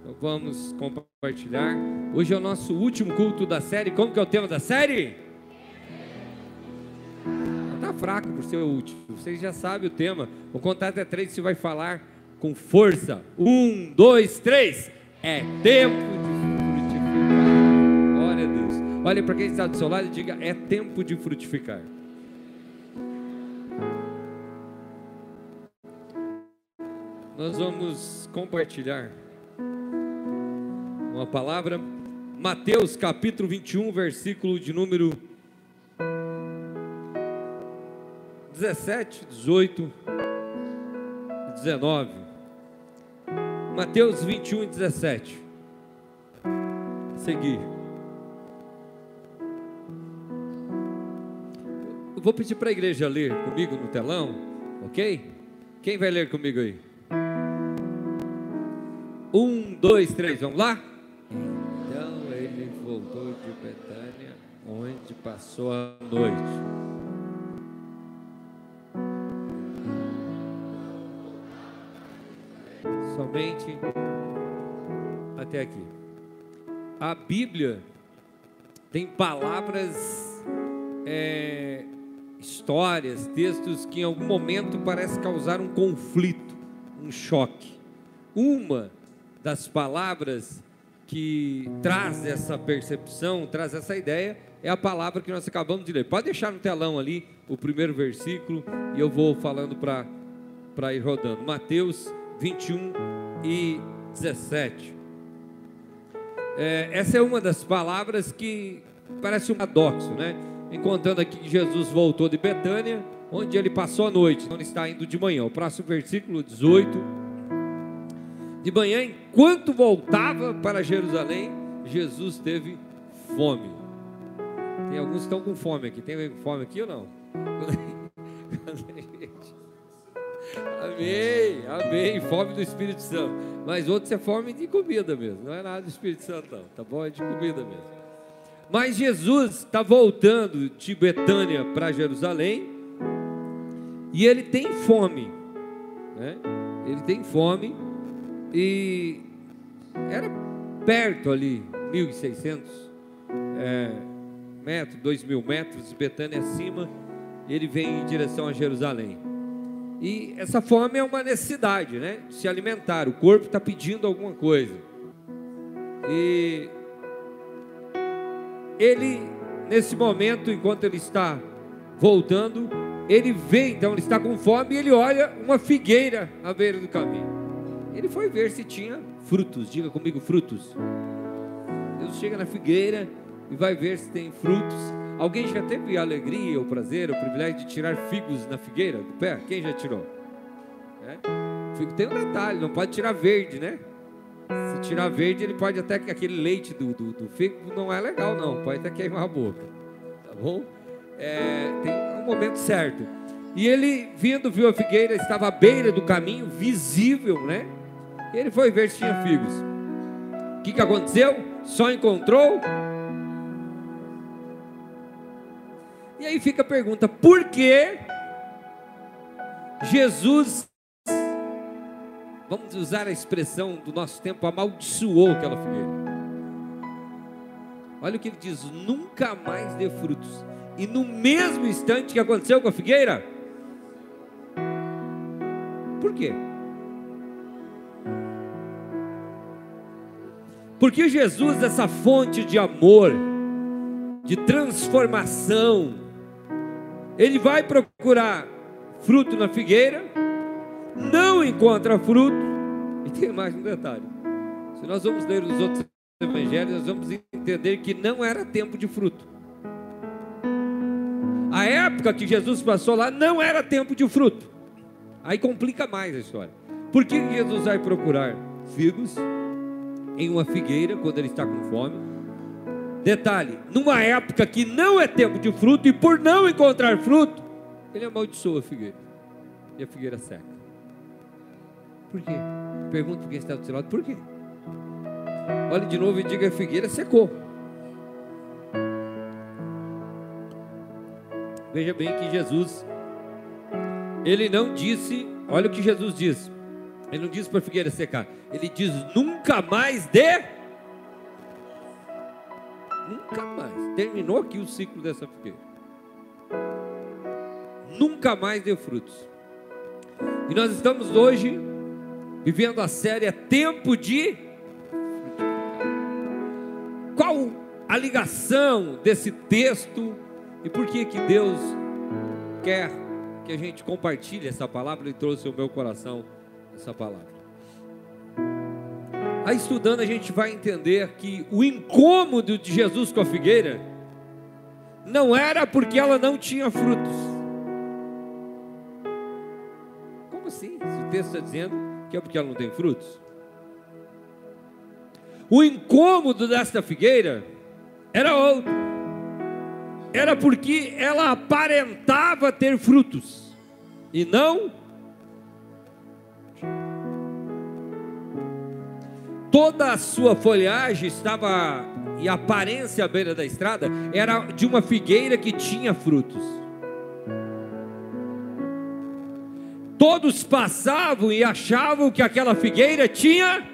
Então vamos compartilhar. Hoje é o nosso último culto da série. Como que é o tema da série? Tá fraco por ser o último. Vocês já sabem o tema. O contato é três. Você vai falar com força. Um, dois, três. É tempo de frutificar. Glória a Deus. Olhe para quem está do seu lado e diga: é tempo de frutificar. Nós vamos compartilhar uma palavra, Mateus capítulo 21, versículo de número 17, 18 e 19. Mateus 21 e 17. Seguir. Eu vou pedir para a igreja ler comigo no telão, ok? Quem vai ler comigo aí? Um, dois, três, vamos lá? Passou a noite. Somente até aqui. A Bíblia tem palavras, é, histórias, textos que em algum momento parece causar um conflito, um choque. Uma das palavras que traz essa percepção, traz essa ideia, é a palavra que nós acabamos de ler. Pode deixar no telão ali o primeiro versículo e eu vou falando para ir rodando. Mateus 21 e 17. É, essa é uma das palavras que parece um paradoxo, né? Encontrando aqui que Jesus voltou de Betânia, onde ele passou a noite, onde está indo de manhã. O próximo versículo 18 de manhã, enquanto voltava para Jerusalém, Jesus teve fome. Tem alguns que estão com fome aqui. Tem fome aqui ou não? Amém, amém. Fome do Espírito Santo. Mas outros é fome de comida mesmo. Não é nada do Espírito Santo, não. Tá bom? É de comida mesmo. Mas Jesus está voltando de Betânia para Jerusalém. E ele tem fome. Né? Ele tem fome e era perto ali, 1.600 é, metros, 2.000 metros, Betânia acima, ele vem em direção a Jerusalém. E essa fome é uma necessidade, né? De se alimentar, o corpo está pedindo alguma coisa. E ele, nesse momento, enquanto ele está voltando, ele vê, então ele está com fome e ele olha uma figueira à beira do caminho. Ele foi ver se tinha frutos. Diga comigo, frutos. Deus chega na figueira e vai ver se tem frutos. Alguém já teve a alegria, o prazer, o privilégio de tirar figos na figueira do pé? Quem já tirou? É? Figo tem um detalhe, não pode tirar verde, né? Se tirar verde, ele pode até que aquele leite do, do, do figo não é legal, não. Pode até queimar a boca. Tá bom? É, tem um momento certo. E ele, vindo, viu a figueira, estava à beira do caminho, visível, né? Ele foi ver se tinha figos. O que, que aconteceu? Só encontrou. E aí fica a pergunta: por que Jesus, vamos usar a expressão do nosso tempo, amaldiçoou aquela figueira? Olha o que ele diz: nunca mais dê frutos. E no mesmo instante que aconteceu com a figueira, por quê? Porque Jesus, essa fonte de amor, de transformação, ele vai procurar fruto na figueira, não encontra fruto, e tem mais um detalhe: se nós vamos ler os outros evangelhos, nós vamos entender que não era tempo de fruto. A época que Jesus passou lá não era tempo de fruto. Aí complica mais a história. Por que Jesus vai procurar figos? em uma figueira quando ele está com fome. Detalhe: numa época que não é tempo de fruto e por não encontrar fruto, ele amaldiçoa a figueira e a figueira seca. Por quê? Pergunta quem está do seu lado: por quê? Olhe de novo e diga: a figueira secou. Veja bem que Jesus, ele não disse, olha o que Jesus diz: Ele não diz para a figueira secar, ele diz nunca mais dê. Terminou aqui o ciclo dessa figueira. Nunca mais dê frutos. E nós estamos hoje vivendo a série é Tempo de. Qual a ligação desse texto e por que que Deus quer que a gente compartilhe essa palavra e trouxe ao meu coração essa palavra. Aí estudando a gente vai entender que o incômodo de Jesus com a figueira não era porque ela não tinha frutos. Como assim? Se o texto está dizendo que é porque ela não tem frutos? O incômodo desta figueira era outro. Era porque ela aparentava ter frutos e não toda a sua folhagem estava e a aparência à beira da estrada era de uma figueira que tinha frutos. Todos passavam e achavam que aquela figueira tinha.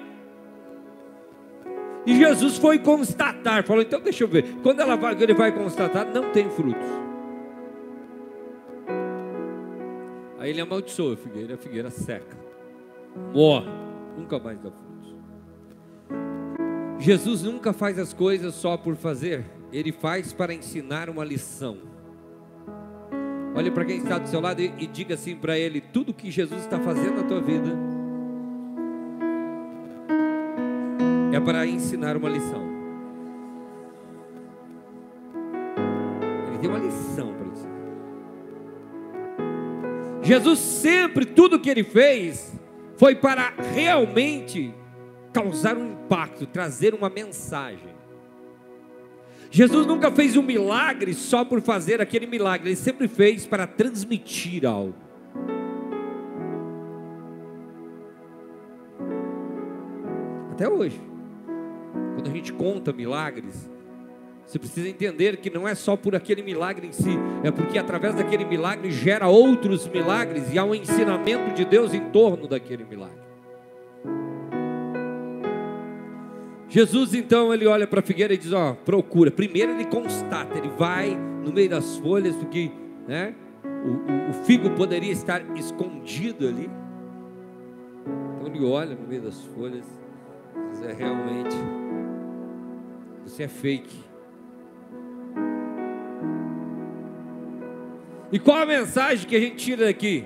E Jesus foi constatar, falou: então deixa eu ver. Quando ela vai, ele vai constatar, não tem frutos. Aí ele amaldiçoou a figueira, a figueira seca, morre, nunca mais dá fruto. Jesus nunca faz as coisas só por fazer, ele faz para ensinar uma lição. Olhe para quem está do seu lado e, e diga assim para ele: tudo que Jesus está fazendo na tua vida é para ensinar uma lição. Ele tem uma lição para ensinar. Jesus sempre, tudo que ele fez, foi para realmente causar um impacto, trazer uma mensagem. Jesus nunca fez um milagre só por fazer aquele milagre, ele sempre fez para transmitir algo. Até hoje, quando a gente conta milagres, você precisa entender que não é só por aquele milagre em si, é porque através daquele milagre gera outros milagres e há um ensinamento de Deus em torno daquele milagre. Jesus então ele olha para a figueira e diz: Ó, procura. Primeiro ele constata, ele vai no meio das folhas, porque né, o, o, o figo poderia estar escondido ali. Então ele olha no meio das folhas diz: É realmente, você é fake. E qual a mensagem que a gente tira daqui?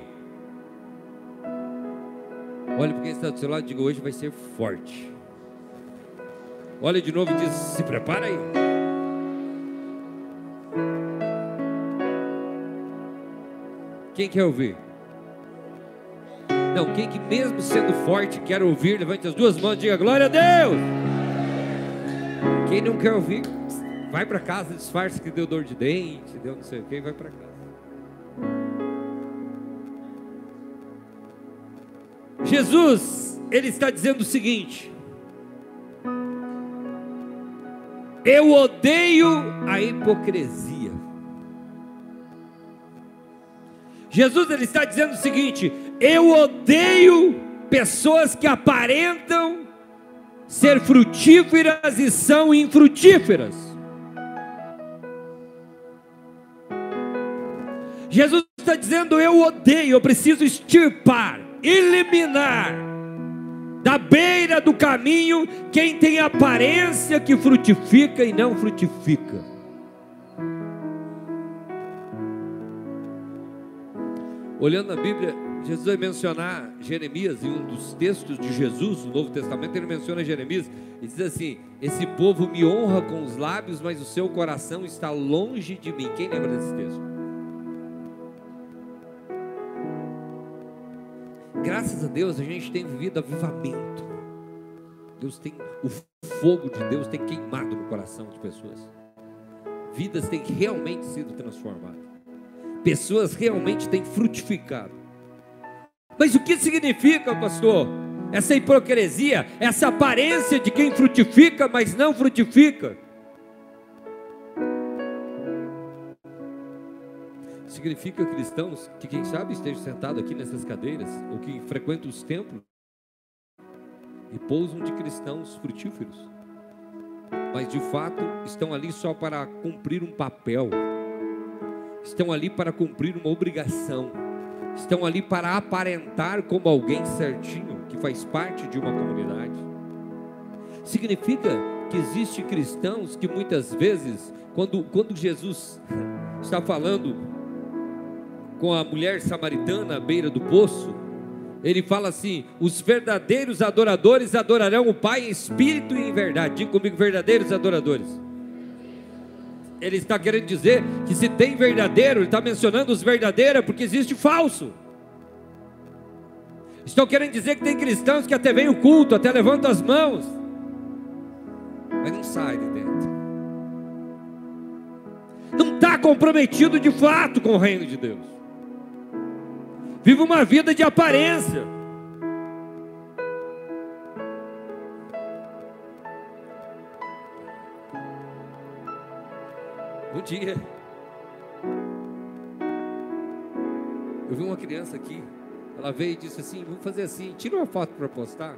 Olha para quem está do seu lado e diga: Hoje vai ser forte. Olha de novo e diz: Se prepara aí. Quem quer ouvir? Não, quem que mesmo sendo forte quer ouvir, levante as duas mãos e diga glória a Deus. Quem não quer ouvir, vai para casa, disfarça que deu dor de dente, deu não sei o que, vai para casa. Jesus, ele está dizendo o seguinte: Eu odeio a hipocrisia. Jesus ele está dizendo o seguinte: eu odeio pessoas que aparentam ser frutíferas e são infrutíferas. Jesus está dizendo: eu odeio, eu preciso extirpar, eliminar da beira do caminho quem tem aparência que frutifica e não frutifica. Olhando na Bíblia, Jesus vai mencionar Jeremias em um dos textos de Jesus no Novo Testamento, ele menciona Jeremias e diz assim: Esse povo me honra com os lábios, mas o seu coração está longe de mim. Quem lembra desse texto? Graças a Deus a gente tem vivido avivamento. Deus tem o fogo de Deus tem queimado no coração de pessoas. Vidas têm realmente sido transformadas. Pessoas realmente têm frutificado. Mas o que significa, pastor? Essa hipocrisia, essa aparência de quem frutifica, mas não frutifica. Significa cristãos que, quem sabe, estejam sentados aqui nessas cadeiras, ou que frequentam os templos, e pousam de cristãos frutíferos, mas de fato estão ali só para cumprir um papel, estão ali para cumprir uma obrigação, estão ali para aparentar como alguém certinho que faz parte de uma comunidade. Significa que existe cristãos que muitas vezes, quando, quando Jesus está falando com a mulher samaritana à beira do poço, ele fala assim: os verdadeiros adoradores adorarão o Pai em espírito e em verdade. Diga comigo, verdadeiros adoradores. Ele está querendo dizer que se tem verdadeiro, ele está mencionando os verdadeiros, porque existe falso. Estão querendo dizer que tem cristãos que até vêm o culto, até levantam as mãos, mas não sai de dentro. Não está comprometido de fato com o reino de Deus vive uma vida de aparência. Um dia, eu vi uma criança aqui, ela veio e disse assim: Vamos fazer assim, tira uma foto para postar.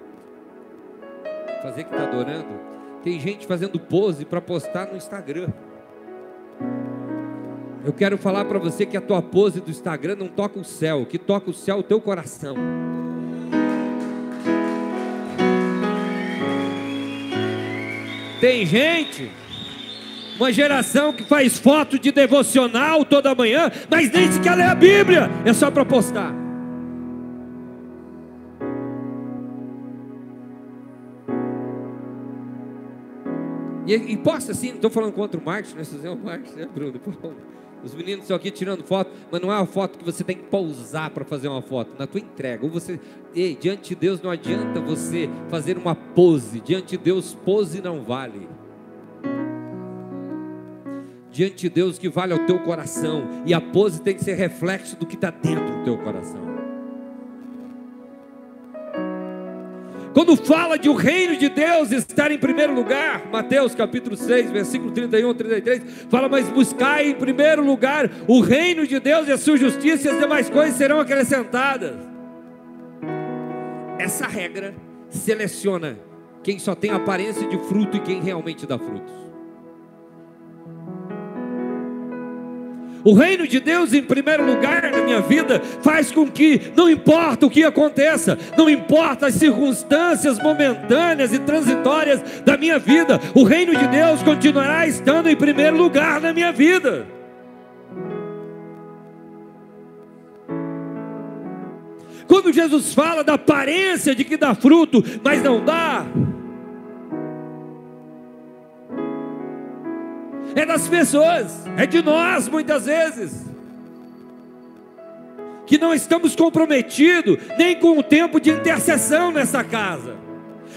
Fazer que está adorando. Tem gente fazendo pose para postar no Instagram. Eu quero falar para você que a tua pose do Instagram não toca o céu, o que toca o céu é o teu coração. Tem gente, uma geração que faz foto de devocional toda manhã, mas nem sequer lê a Bíblia, é só para postar. E, e posta assim, não estou falando contra o Marcos, nós fazemos o Marcos, né, Bruno? Os meninos estão aqui tirando foto, mas não é uma foto que você tem que pousar para fazer uma foto. Na tua entrega, ou você, ei, diante de Deus não adianta você fazer uma pose. Diante de Deus, pose não vale. Diante de Deus, que vale é o teu coração. E a pose tem que ser reflexo do que está dentro do teu coração. Quando fala de o reino de Deus estar em primeiro lugar, Mateus capítulo 6, versículo 31 33, fala: Mas buscai em primeiro lugar o reino de Deus e a sua justiça, e as demais coisas serão acrescentadas. Essa regra seleciona quem só tem aparência de fruto e quem realmente dá frutos. O reino de Deus em primeiro lugar na minha vida faz com que, não importa o que aconteça, não importa as circunstâncias momentâneas e transitórias da minha vida, o reino de Deus continuará estando em primeiro lugar na minha vida. Quando Jesus fala da aparência de que dá fruto, mas não dá, é das pessoas, é de nós muitas vezes, que não estamos comprometidos nem com o tempo de intercessão nessa casa,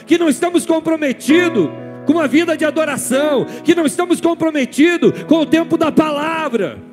que não estamos comprometidos com uma vida de adoração, que não estamos comprometidos com o tempo da palavra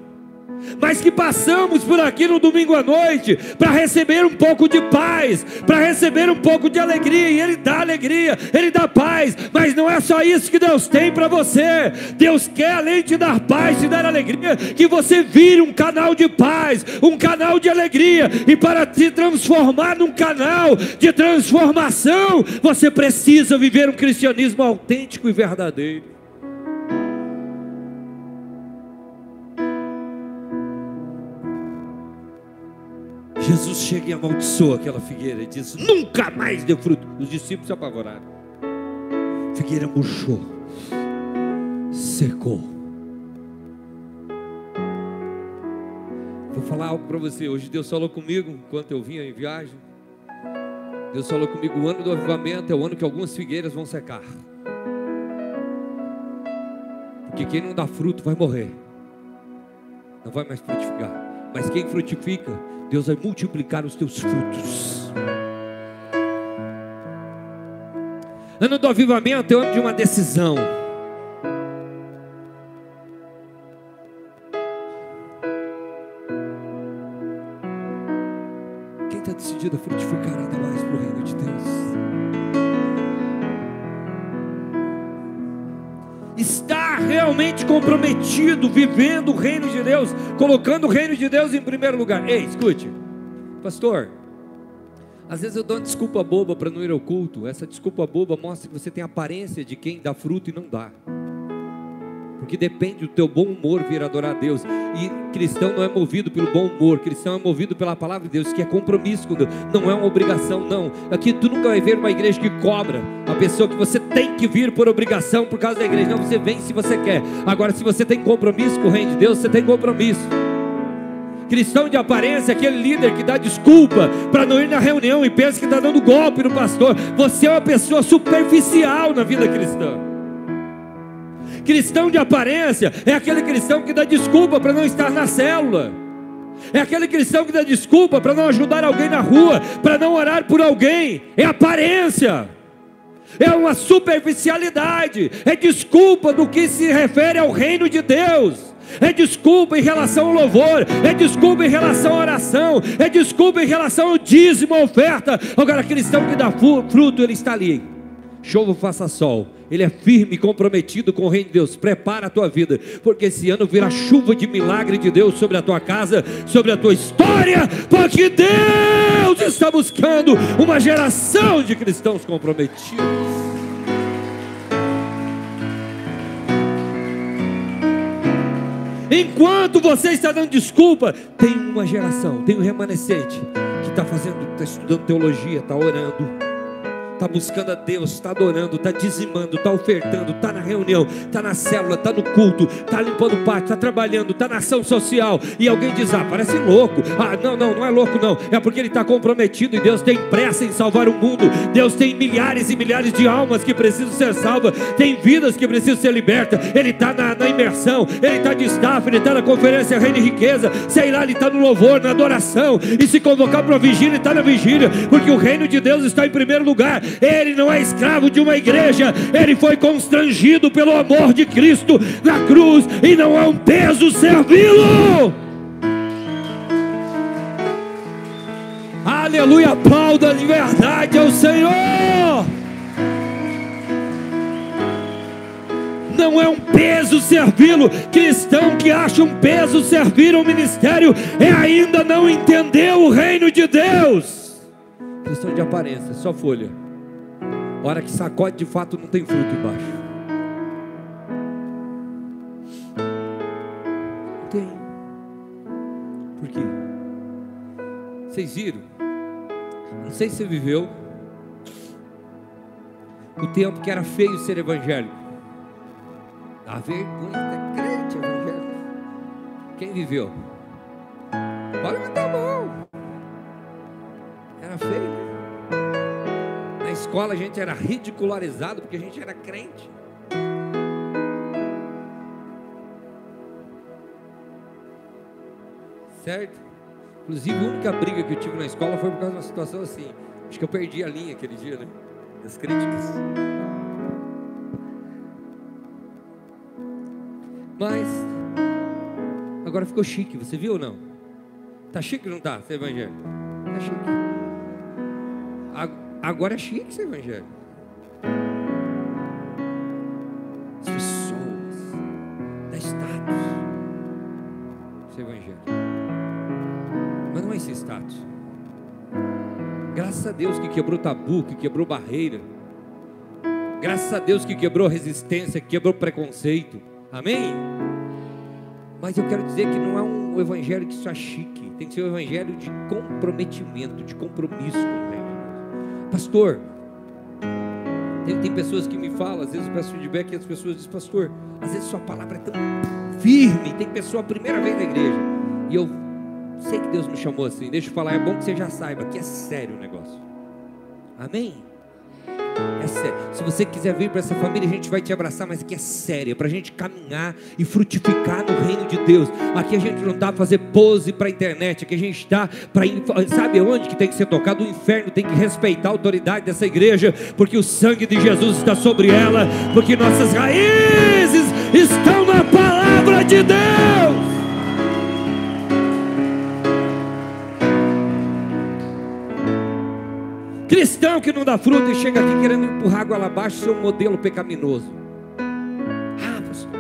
mas que passamos por aqui no domingo à noite para receber um pouco de paz, para receber um pouco de alegria, e Ele dá alegria, Ele dá paz, mas não é só isso que Deus tem para você. Deus quer, além de dar paz, te dar alegria, que você vire um canal de paz, um canal de alegria, e para se transformar num canal de transformação, você precisa viver um cristianismo autêntico e verdadeiro. Jesus chega e amaldiçoa aquela figueira e diz: Nunca mais deu fruto. Os discípulos se apavoraram. A figueira murchou, secou. Vou falar algo para você. Hoje Deus falou comigo enquanto eu vinha em viagem. Deus falou comigo: o ano do avivamento é o ano que algumas figueiras vão secar. Porque quem não dá fruto vai morrer, não vai mais frutificar. Mas quem frutifica Deus vai multiplicar os teus frutos. Ano do avivamento é ano de uma decisão. Quem está decidido a frutificar realmente comprometido, vivendo o reino de Deus, colocando o reino de Deus em primeiro lugar. Ei, escute, pastor, Às vezes eu dou uma desculpa boba para não ir ao culto. Essa desculpa boba mostra que você tem aparência de quem dá fruto e não dá porque depende do teu bom humor vir adorar a Deus. E cristão não é movido pelo bom humor, cristão é movido pela palavra de Deus, que é compromisso com Deus, não é uma obrigação, não. Aqui tu nunca vai ver uma igreja que cobra a pessoa que você tem que vir por obrigação por causa da igreja. Não, você vem se você quer. Agora, se você tem compromisso com o reino de Deus, você tem compromisso. Cristão de aparência, aquele líder que dá desculpa para não ir na reunião e pensa que está dando golpe no pastor. Você é uma pessoa superficial na vida cristã. Cristão de aparência é aquele cristão que dá desculpa para não estar na célula. É aquele cristão que dá desculpa para não ajudar alguém na rua, para não orar por alguém. É aparência. É uma superficialidade. É desculpa do que se refere ao reino de Deus. É desculpa em relação ao louvor, é desculpa em relação à oração, é desculpa em relação ao dízimo, à oferta. Agora, cristão que dá fruto, ele está ali. Chova, faça sol ele é firme e comprometido com o reino de Deus. Prepara a tua vida, porque esse ano virá chuva de milagre de Deus sobre a tua casa, sobre a tua história, porque Deus está buscando uma geração de cristãos comprometidos. Enquanto você está dando desculpa, tem uma geração, tem um remanescente que está fazendo, está estudando teologia, está orando está buscando a Deus, está adorando, está dizimando, está ofertando, está na reunião, está na célula, está no culto, está limpando o pátio, está trabalhando, está na ação social, e alguém diz: Ah, parece louco. Ah, não, não, não é louco, não. É porque ele está comprometido e Deus tem pressa em salvar o mundo. Deus tem milhares e milhares de almas que precisam ser salvas, tem vidas que precisam ser libertas. Ele está na, na, imersão, ele está de staff, ele está na conferência Reino e Riqueza, sei lá, ele está no louvor, na adoração, e se convocar para a vigília, ele está na vigília, porque o reino de Deus está em primeiro lugar. Ele não é escravo de uma igreja, ele foi constrangido pelo amor de Cristo na cruz e não é um peso servi-lo. Aleluia, aplauda de verdade ao Senhor. não é um peso servi-lo. Cristão que acha um peso servir ao ministério é ainda não entendeu o reino de Deus. Cristão de aparência, só folha hora que sacode de fato não tem fruto embaixo. Não tem. Por quê? Vocês viram? Não sei se você viveu o tempo que era feio ser evangélico. Dá vergonha ter crente evangélico. Quem viveu? Pode levantar a mão. Era feio, né? Escola a gente era ridicularizado porque a gente era crente. Certo? Inclusive, a única briga que eu tive na escola foi por causa de uma situação assim. Acho que eu perdi a linha aquele dia, né? Das críticas. Mas, agora ficou chique, você viu ou não? Tá chique ou não tá, ser evangélico? Tá chique. Agora é chique ser evangelho. As pessoas dá status ser evangelho. Mas não é esse status. Graças a Deus que quebrou tabu, que quebrou barreira. Graças a Deus que quebrou resistência, que quebrou preconceito. Amém? Mas eu quero dizer que não é um evangelho que só chique. Tem que ser um evangelho de comprometimento, de compromisso com. Pastor, tem, tem, pessoas que me falam, às vezes eu peço feedback e as pessoas dizem, pastor, às vezes sua palavra é tão firme. Tem pessoa a primeira vez na igreja. E eu sei que Deus me chamou assim. Deixa eu falar, é bom que você já saiba que é sério o negócio. Amém? É sério. Se você quiser vir para essa família, a gente vai te abraçar, mas aqui é sério, é para a gente caminhar e frutificar no reino de Deus. Aqui a gente não está para fazer pose para a internet, aqui a gente está para. Sabe onde que tem que ser tocado? O inferno tem que respeitar a autoridade dessa igreja, porque o sangue de Jesus está sobre ela, porque nossas raízes estão na palavra de Deus. Cristão que não dá fruto e chega aqui querendo empurrar água abaixo, seu modelo pecaminoso. Ah, pastor.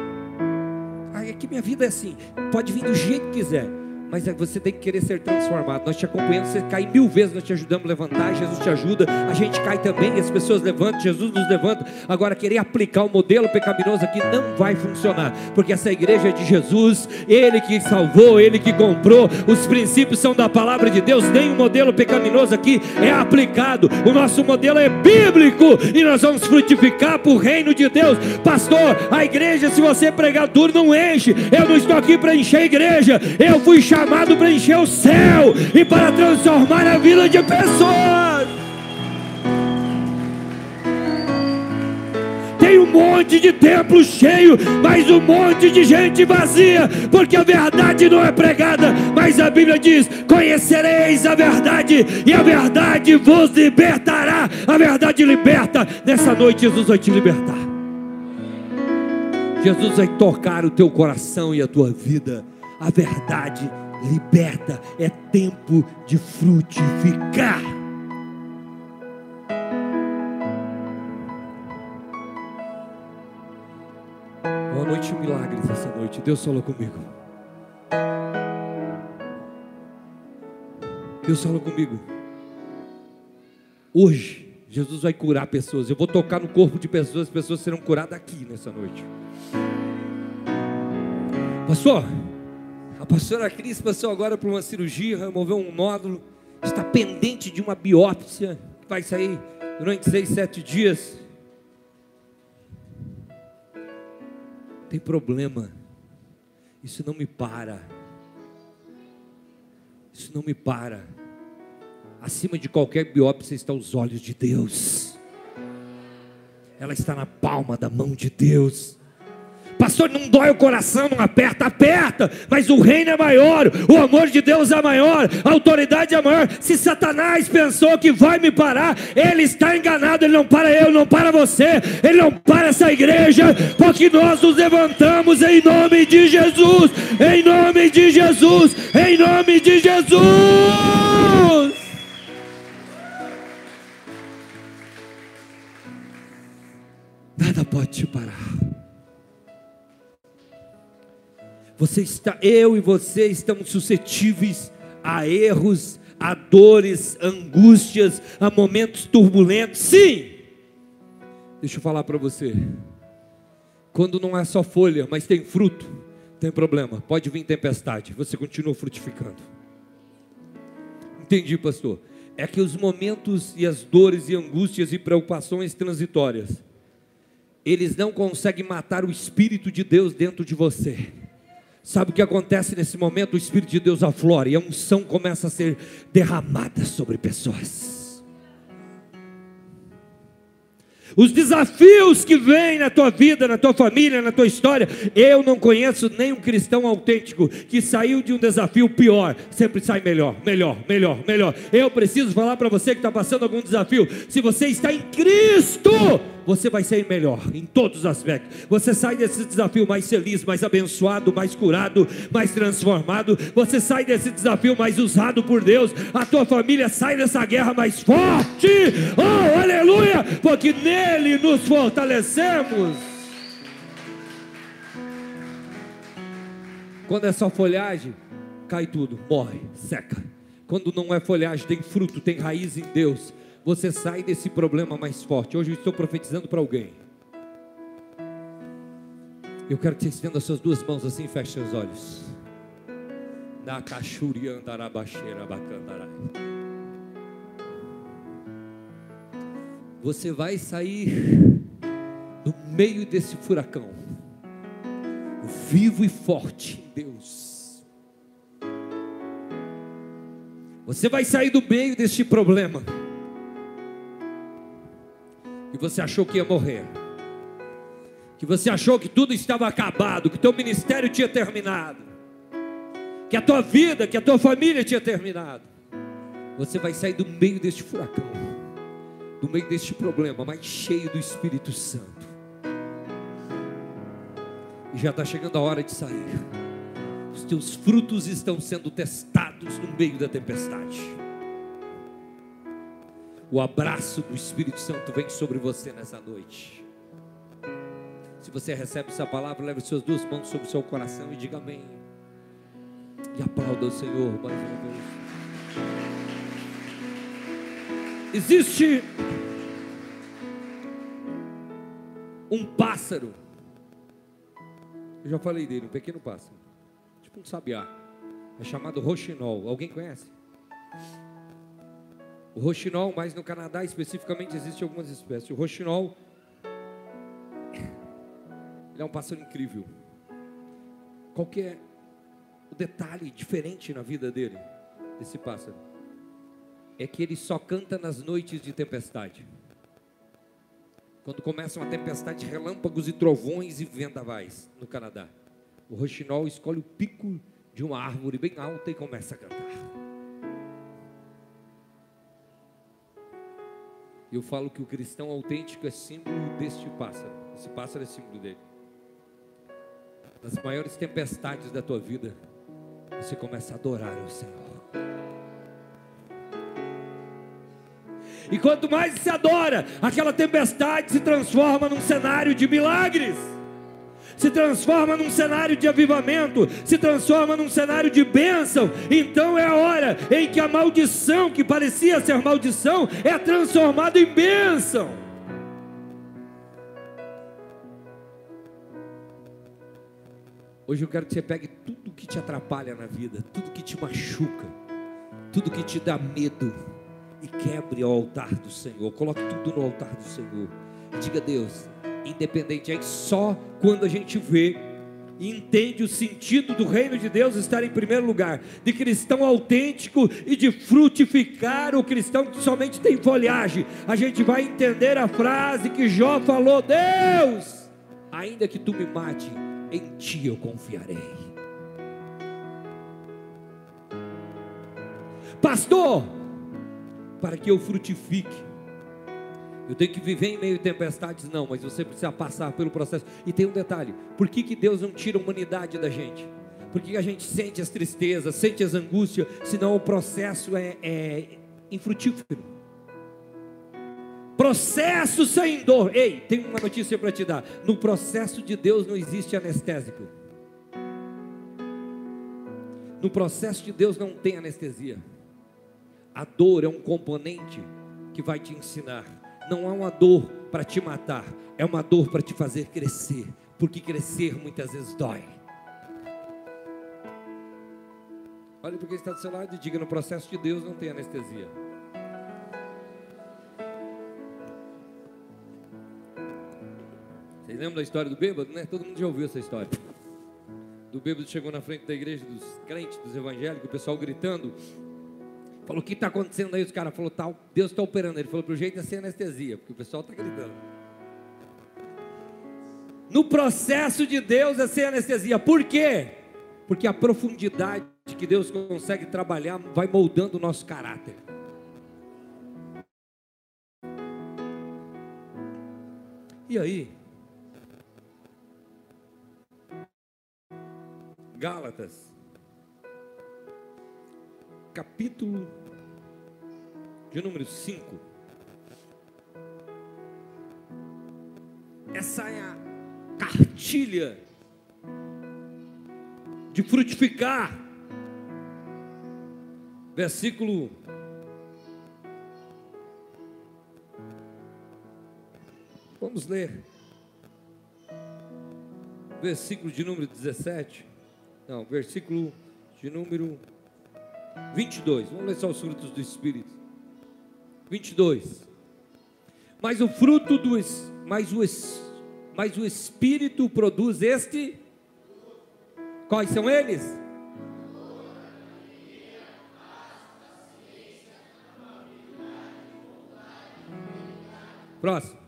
Ah, é minha vida é assim. Pode vir do jeito que quiser. Mas é você tem que querer ser transformado. Nós te acompanhamos, você cai mil vezes, nós te ajudamos a levantar, Jesus te ajuda, a gente cai também, as pessoas levantam, Jesus nos levanta. Agora, querer aplicar o modelo pecaminoso aqui não vai funcionar, porque essa igreja é de Jesus, Ele que salvou, Ele que comprou, os princípios são da palavra de Deus, nem o modelo pecaminoso aqui é aplicado, o nosso modelo é bíblico e nós vamos frutificar para o reino de Deus. Pastor, a igreja, se você pregar duro, não enche. Eu não estou aqui para encher a igreja, eu fui chamado chamado para encher o céu e para transformar a vida de pessoas. Tem um monte de templo cheio, mas um monte de gente vazia, porque a verdade não é pregada, mas a Bíblia diz: Conhecereis a verdade, e a verdade vos libertará. A verdade liberta. Nessa noite, Jesus vai te libertar. Jesus vai tocar o teu coração e a tua vida. A verdade liberta, é tempo de frutificar. Boa noite, milagres essa noite. Deus falou comigo. Deus falou comigo. Hoje, Jesus vai curar pessoas. Eu vou tocar no corpo de pessoas, as pessoas serão curadas aqui nessa noite. Pastor, a pastora Cris passou agora por uma cirurgia, removeu um nódulo, está pendente de uma biópsia, que vai sair durante seis, sete dias. Tem problema, isso não me para, isso não me para. Acima de qualquer biópsia estão os olhos de Deus, ela está na palma da mão de Deus. Pastor, não dói o coração, não aperta, aperta, mas o reino é maior, o amor de Deus é maior, a autoridade é maior. Se Satanás pensou que vai me parar, ele está enganado, ele não para eu, não para você, ele não para essa igreja, porque nós nos levantamos em nome de Jesus, em nome de Jesus, em nome de Jesus. Nada pode te parar. Você está, eu e você estamos suscetíveis a erros, a dores, angústias, a momentos turbulentos. Sim. Deixa eu falar para você. Quando não é só folha, mas tem fruto, tem problema. Pode vir tempestade, você continua frutificando. Entendi, pastor. É que os momentos e as dores e angústias e preocupações transitórias, eles não conseguem matar o espírito de Deus dentro de você. Sabe o que acontece nesse momento? O Espírito de Deus aflora e a unção começa a ser derramada sobre pessoas. Os desafios que vêm na tua vida, na tua família, na tua história. Eu não conheço nenhum cristão autêntico que saiu de um desafio pior, sempre sai melhor, melhor, melhor, melhor. Eu preciso falar para você que está passando algum desafio. Se você está em Cristo, você vai ser melhor em todos os aspectos. Você sai desse desafio mais feliz, mais abençoado, mais curado, mais transformado. Você sai desse desafio mais usado por Deus. A tua família sai dessa guerra mais forte. Oh, aleluia! Porque nele nos fortalecemos. Quando é só folhagem, cai tudo, morre, seca. Quando não é folhagem, tem fruto, tem raiz em Deus você sai desse problema mais forte. Hoje eu estou profetizando para alguém. Eu quero que você estenda as suas duas mãos assim e feche seus olhos. Na. Você vai sair do meio desse furacão, vivo e forte em Deus. Você vai sair do meio deste problema que você achou que ia morrer, que você achou que tudo estava acabado, que teu ministério tinha terminado, que a tua vida, que a tua família tinha terminado. Você vai sair do meio deste furacão, do meio deste problema, mais cheio do Espírito Santo. E já está chegando a hora de sair. Os teus frutos estão sendo testados no meio da tempestade o abraço do Espírito Santo vem sobre você nessa noite. Se você recebe essa palavra, leve suas duas mãos sobre o seu coração e diga amém. E aplauda o Senhor mais uma vez. Existe um pássaro. Eu já falei dele, um pequeno pássaro. Tipo um sabiá. É chamado roxinol. Alguém conhece? O roxinol, mas no Canadá especificamente existem algumas espécies. O roxinol ele é um pássaro incrível. Qual que é o detalhe diferente na vida dele, desse pássaro? É que ele só canta nas noites de tempestade. Quando começa uma tempestade, relâmpagos e trovões e vendavais no Canadá. O roxinol escolhe o pico de uma árvore bem alta e começa a cantar. Eu falo que o cristão autêntico é símbolo deste pássaro. Esse pássaro é símbolo dele. Nas maiores tempestades da tua vida, você começa a adorar o Senhor. E quanto mais se adora, aquela tempestade se transforma num cenário de milagres se transforma num cenário de avivamento, se transforma num cenário de bênção. Então é a hora em que a maldição, que parecia ser maldição, é transformada em bênção. Hoje eu quero que você pegue tudo que te atrapalha na vida, tudo que te machuca, tudo que te dá medo e quebre ao altar do Senhor. Coloque tudo no altar do Senhor. Diga a Deus, independente. É só quando a gente vê e entende o sentido do reino de Deus estar em primeiro lugar, de cristão autêntico e de frutificar o cristão que somente tem folhagem. A gente vai entender a frase que Jó falou: Deus, ainda que tu me mate, em ti eu confiarei. Pastor, para que eu frutifique, eu tenho que viver em meio a tempestades, não, mas você precisa passar pelo processo. E tem um detalhe: por que, que Deus não tira a humanidade da gente? Por que a gente sente as tristezas, sente as angústias, senão o processo é, é infrutífero? Processo sem dor. Ei, tem uma notícia para te dar: no processo de Deus não existe anestésico. No processo de Deus não tem anestesia. A dor é um componente que vai te ensinar não é uma dor para te matar, é uma dor para te fazer crescer, porque crescer muitas vezes dói. Olhe porque está do seu lado e diga: no processo de Deus não tem anestesia. Vocês lembram da história do bêbado, né? Todo mundo já ouviu essa história. Do bêbado chegou na frente da igreja dos crentes, dos evangélicos, o pessoal gritando: Falou, o que está acontecendo aí? Os caras falaram, tal, Deus está operando. Ele falou, para o jeito é sem anestesia, porque o pessoal está gritando. No processo de Deus é sem anestesia. Por quê? Porque a profundidade que Deus consegue trabalhar vai moldando o nosso caráter. E aí? Gálatas capítulo de número 5. Essa é a cartilha de frutificar. Versículo Vamos ler. Versículo de número 17. Não, versículo de número 22. Vamos ler só os frutos do Espírito. 22. Mas o fruto do mas o, mas o Espírito produz este. Quais são eles? Próximo.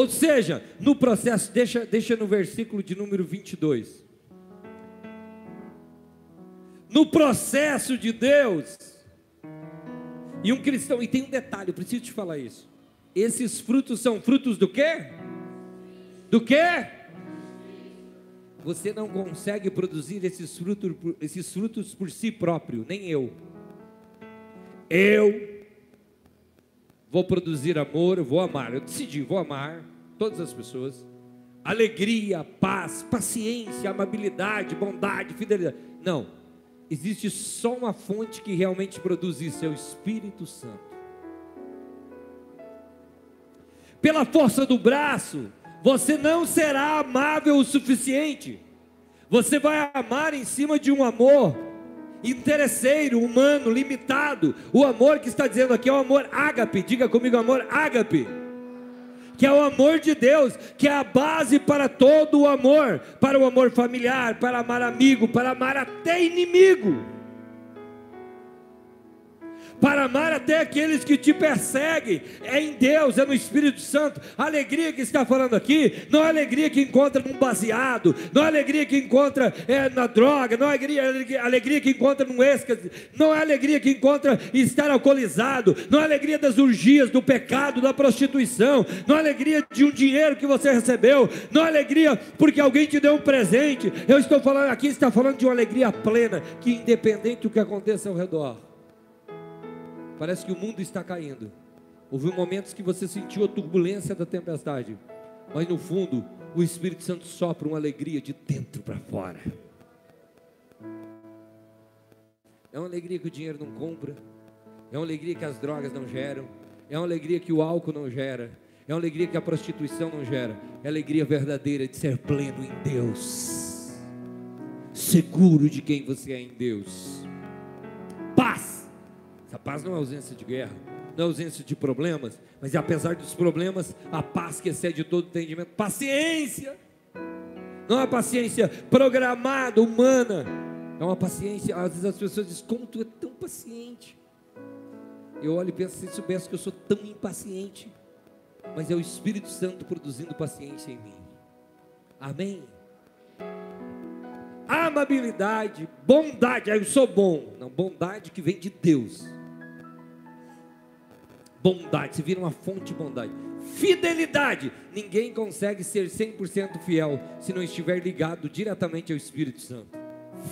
Ou seja, no processo, deixa, deixa no versículo de número 22. No processo de Deus, e um cristão, e tem um detalhe, eu preciso te falar isso. Esses frutos são frutos do quê? Do quê? Você não consegue produzir esses frutos, esses frutos por si próprio, nem eu. Eu vou produzir amor, eu vou amar. Eu decidi, vou amar todas as pessoas. Alegria, paz, paciência, amabilidade, bondade, fidelidade. Não. Existe só uma fonte que realmente produz isso, é o Espírito Santo. Pela força do braço, você não será amável o suficiente. Você vai amar em cima de um amor interesseiro, humano, limitado. O amor que está dizendo aqui é o amor ágape. Diga comigo, amor ágape. Que é o amor de Deus, que é a base para todo o amor, para o amor familiar, para amar amigo, para amar até inimigo para amar até aqueles que te perseguem. É em Deus, é no Espírito Santo. A alegria que está falando aqui, não é alegria que encontra num baseado, não é alegria que encontra é, na droga, não é alegria, alegria que encontra num êxtase, não é alegria que encontra estar alcoolizado, não é alegria das urgias, do pecado, da prostituição, não é alegria de um dinheiro que você recebeu, não é alegria porque alguém te deu um presente. Eu estou falando aqui, está falando de uma alegria plena, que independente do que aconteça ao redor, Parece que o mundo está caindo. Houve momentos que você sentiu a turbulência da tempestade, mas no fundo, o Espírito Santo sopra uma alegria de dentro para fora. É uma alegria que o dinheiro não compra, é uma alegria que as drogas não geram, é uma alegria que o álcool não gera, é uma alegria que a prostituição não gera, é a alegria verdadeira de ser pleno em Deus, seguro de quem você é em Deus. Paz essa paz não é ausência de guerra, não é ausência de problemas, mas é apesar dos problemas, a paz que excede todo entendimento. Paciência! Não é paciência programada, humana. É uma paciência. Às vezes as pessoas dizem, como tu é tão paciente? Eu olho e penso, se soubesse que eu sou tão impaciente. Mas é o Espírito Santo produzindo paciência em mim. Amém? Amabilidade, bondade, aí eu sou bom. Não, bondade que vem de Deus bondade, você vira uma fonte de bondade. Fidelidade, ninguém consegue ser 100% fiel se não estiver ligado diretamente ao Espírito Santo.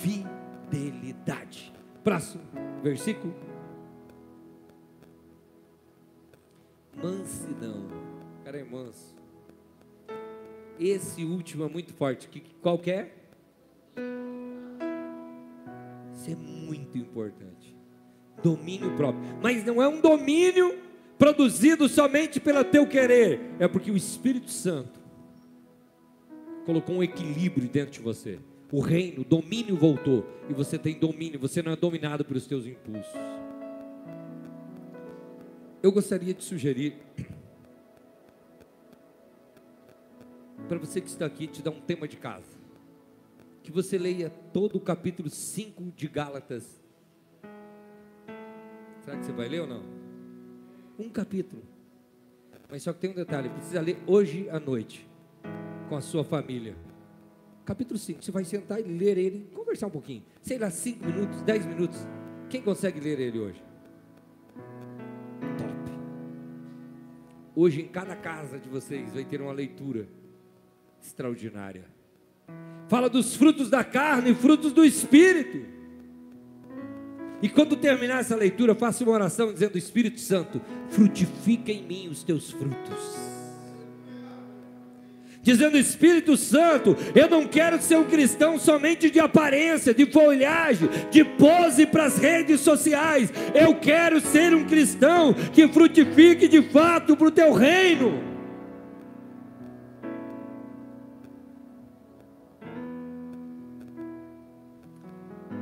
Fidelidade. Próximo versículo. Mansidão. Cara é manso. Esse último é muito forte. Que, qual que é? Isso é muito importante. Domínio próprio. Mas não é um domínio produzido somente pelo teu querer, é porque o Espírito Santo colocou um equilíbrio dentro de você. O reino, o domínio voltou e você tem domínio, você não é dominado pelos teus impulsos. Eu gostaria de sugerir para você que está aqui te dar um tema de casa. Que você leia todo o capítulo 5 de Gálatas. Será que você vai ler ou não? Um capítulo. Mas só que tem um detalhe: precisa ler hoje à noite, com a sua família. Capítulo 5, você vai sentar e ler ele, conversar um pouquinho. Sei lá, 5 minutos, 10 minutos. Quem consegue ler ele hoje? Top. Hoje, em cada casa de vocês, vai ter uma leitura extraordinária. Fala dos frutos da carne e frutos do espírito. E quando terminar essa leitura, faça uma oração dizendo: Espírito Santo, frutifica em mim os teus frutos. Dizendo, Espírito Santo, eu não quero ser um cristão somente de aparência, de folhagem, de pose para as redes sociais. Eu quero ser um cristão que frutifique de fato para o teu reino.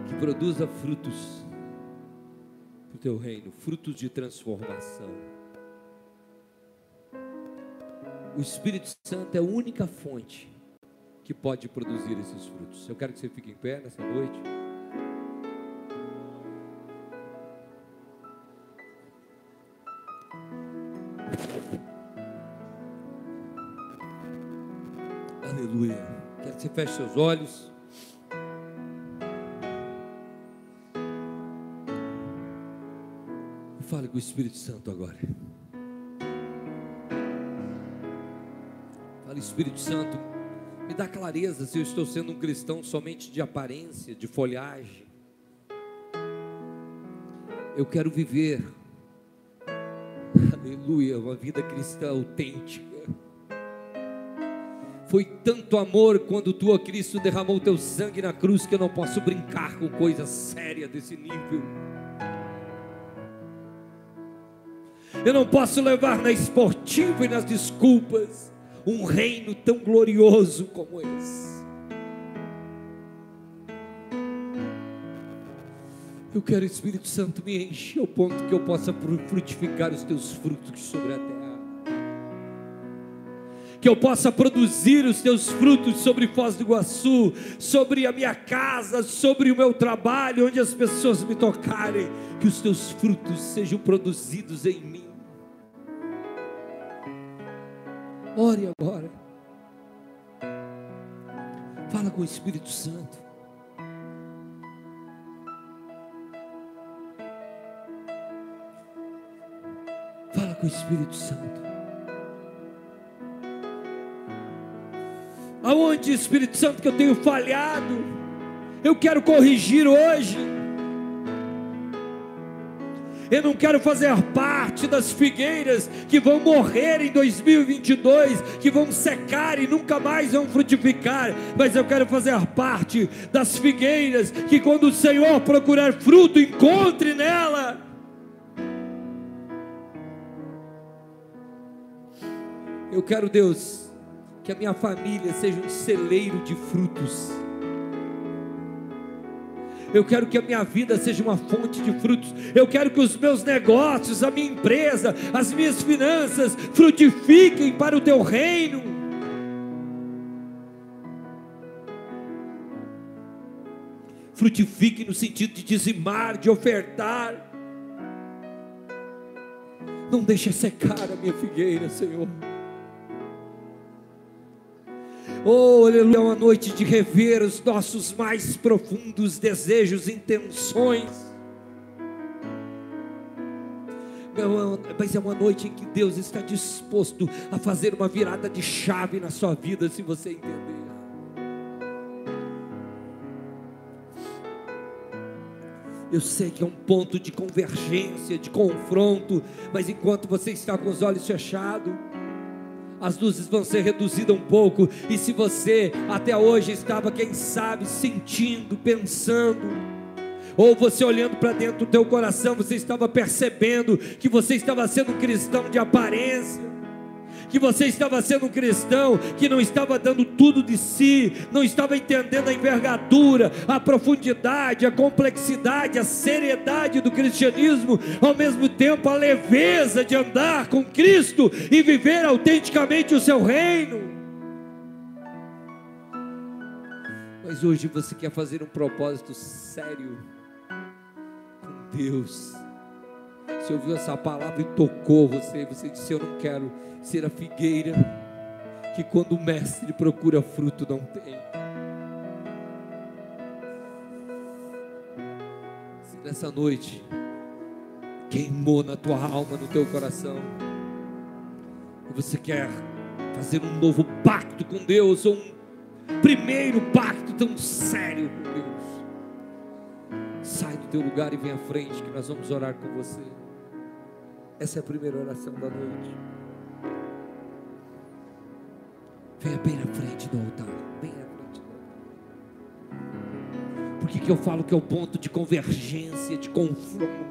Que produza frutos teu reino, frutos de transformação. O Espírito Santo é a única fonte que pode produzir esses frutos. Eu quero que você fique em pé nessa noite. Aleluia. Quero que você feche seus olhos. O Espírito Santo agora. Fale, Espírito Santo, me dá clareza se eu estou sendo um cristão somente de aparência, de folhagem. Eu quero viver, Aleluia, uma vida cristã autêntica. Foi tanto amor quando tu, ó Cristo, derramou teu sangue na cruz que eu não posso brincar com coisa séria desse nível. Eu não posso levar na esportiva e nas desculpas um reino tão glorioso como esse. Eu quero, Espírito Santo, me encher ao ponto que eu possa frutificar os teus frutos sobre a terra. Que eu possa produzir os teus frutos sobre Foz do Iguaçu, sobre a minha casa, sobre o meu trabalho, onde as pessoas me tocarem. Que os teus frutos sejam produzidos em mim Ore agora. Fala com o Espírito Santo. Fala com o Espírito Santo. Aonde, Espírito Santo, que eu tenho falhado? Eu quero corrigir hoje. Eu não quero fazer parte das figueiras que vão morrer em 2022, que vão secar e nunca mais vão frutificar, mas eu quero fazer parte das figueiras que, quando o Senhor procurar fruto, encontre nela. Eu quero, Deus, que a minha família seja um celeiro de frutos eu quero que a minha vida seja uma fonte de frutos. Eu quero que os meus negócios, a minha empresa, as minhas finanças frutifiquem para o teu reino. Frutifiquem no sentido de dizimar, de ofertar. Não deixe secar a minha figueira, Senhor. Oh, aleluia, é uma noite de rever os nossos mais profundos desejos, intenções. Mas é uma noite em que Deus está disposto a fazer uma virada de chave na sua vida, se você entender. Eu sei que é um ponto de convergência, de confronto, mas enquanto você está com os olhos fechados, as luzes vão ser reduzidas um pouco. E se você até hoje estava, quem sabe, sentindo, pensando, ou você olhando para dentro do teu coração, você estava percebendo que você estava sendo cristão de aparência que você estava sendo um cristão que não estava dando tudo de si, não estava entendendo a envergadura, a profundidade, a complexidade, a seriedade do cristianismo, ao mesmo tempo a leveza de andar com Cristo e viver autenticamente o seu reino. Mas hoje você quer fazer um propósito sério com Deus. Você ouviu essa palavra e tocou você, você disse: Eu não quero ser a figueira que quando o mestre procura fruto não tem. Se nessa noite queimou na tua alma, no teu coração, e você quer fazer um novo pacto com Deus, ou um primeiro pacto tão sério com Deus, sai do teu lugar e vem à frente, que nós vamos orar com você. Essa é a primeira oração da noite. Venha bem na frente do altar. Bem na frente do altar. Por que, que eu falo que é o ponto de convergência, de confronto?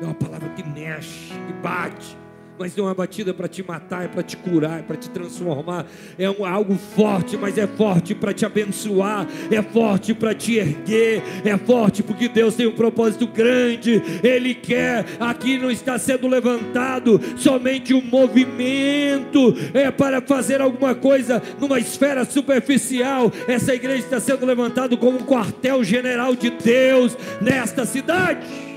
É uma palavra que mexe, que bate mas não é uma batida para te matar, é para te curar, é para te transformar. É um, algo forte, mas é forte para te abençoar, é forte para te erguer, é forte porque Deus tem um propósito grande. Ele quer, aqui não está sendo levantado somente um movimento, é para fazer alguma coisa numa esfera superficial. Essa igreja está sendo levantada como um quartel-general de Deus nesta cidade.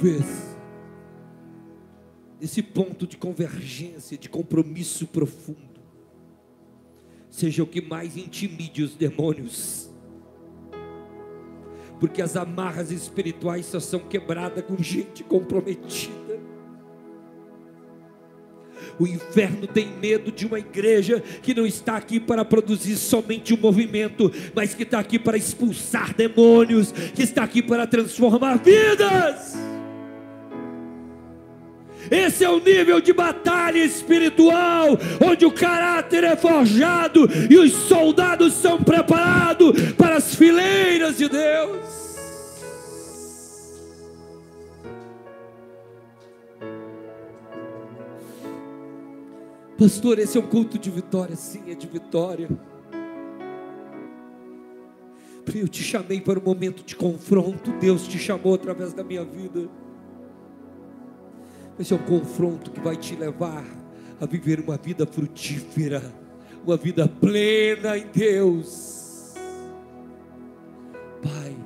Talvez esse ponto de convergência, de compromisso profundo, seja o que mais intimide os demônios, porque as amarras espirituais só são quebradas com gente comprometida. O inferno tem medo de uma igreja que não está aqui para produzir somente um movimento, mas que está aqui para expulsar demônios, que está aqui para transformar vidas. Esse é o nível de batalha espiritual, onde o caráter é forjado e os soldados são preparados para as fileiras de Deus. Pastor, esse é um culto de vitória. Sim, é de vitória. Eu te chamei para um momento de confronto. Deus te chamou através da minha vida. Esse é um confronto que vai te levar a viver uma vida frutífera, uma vida plena em Deus. Pai,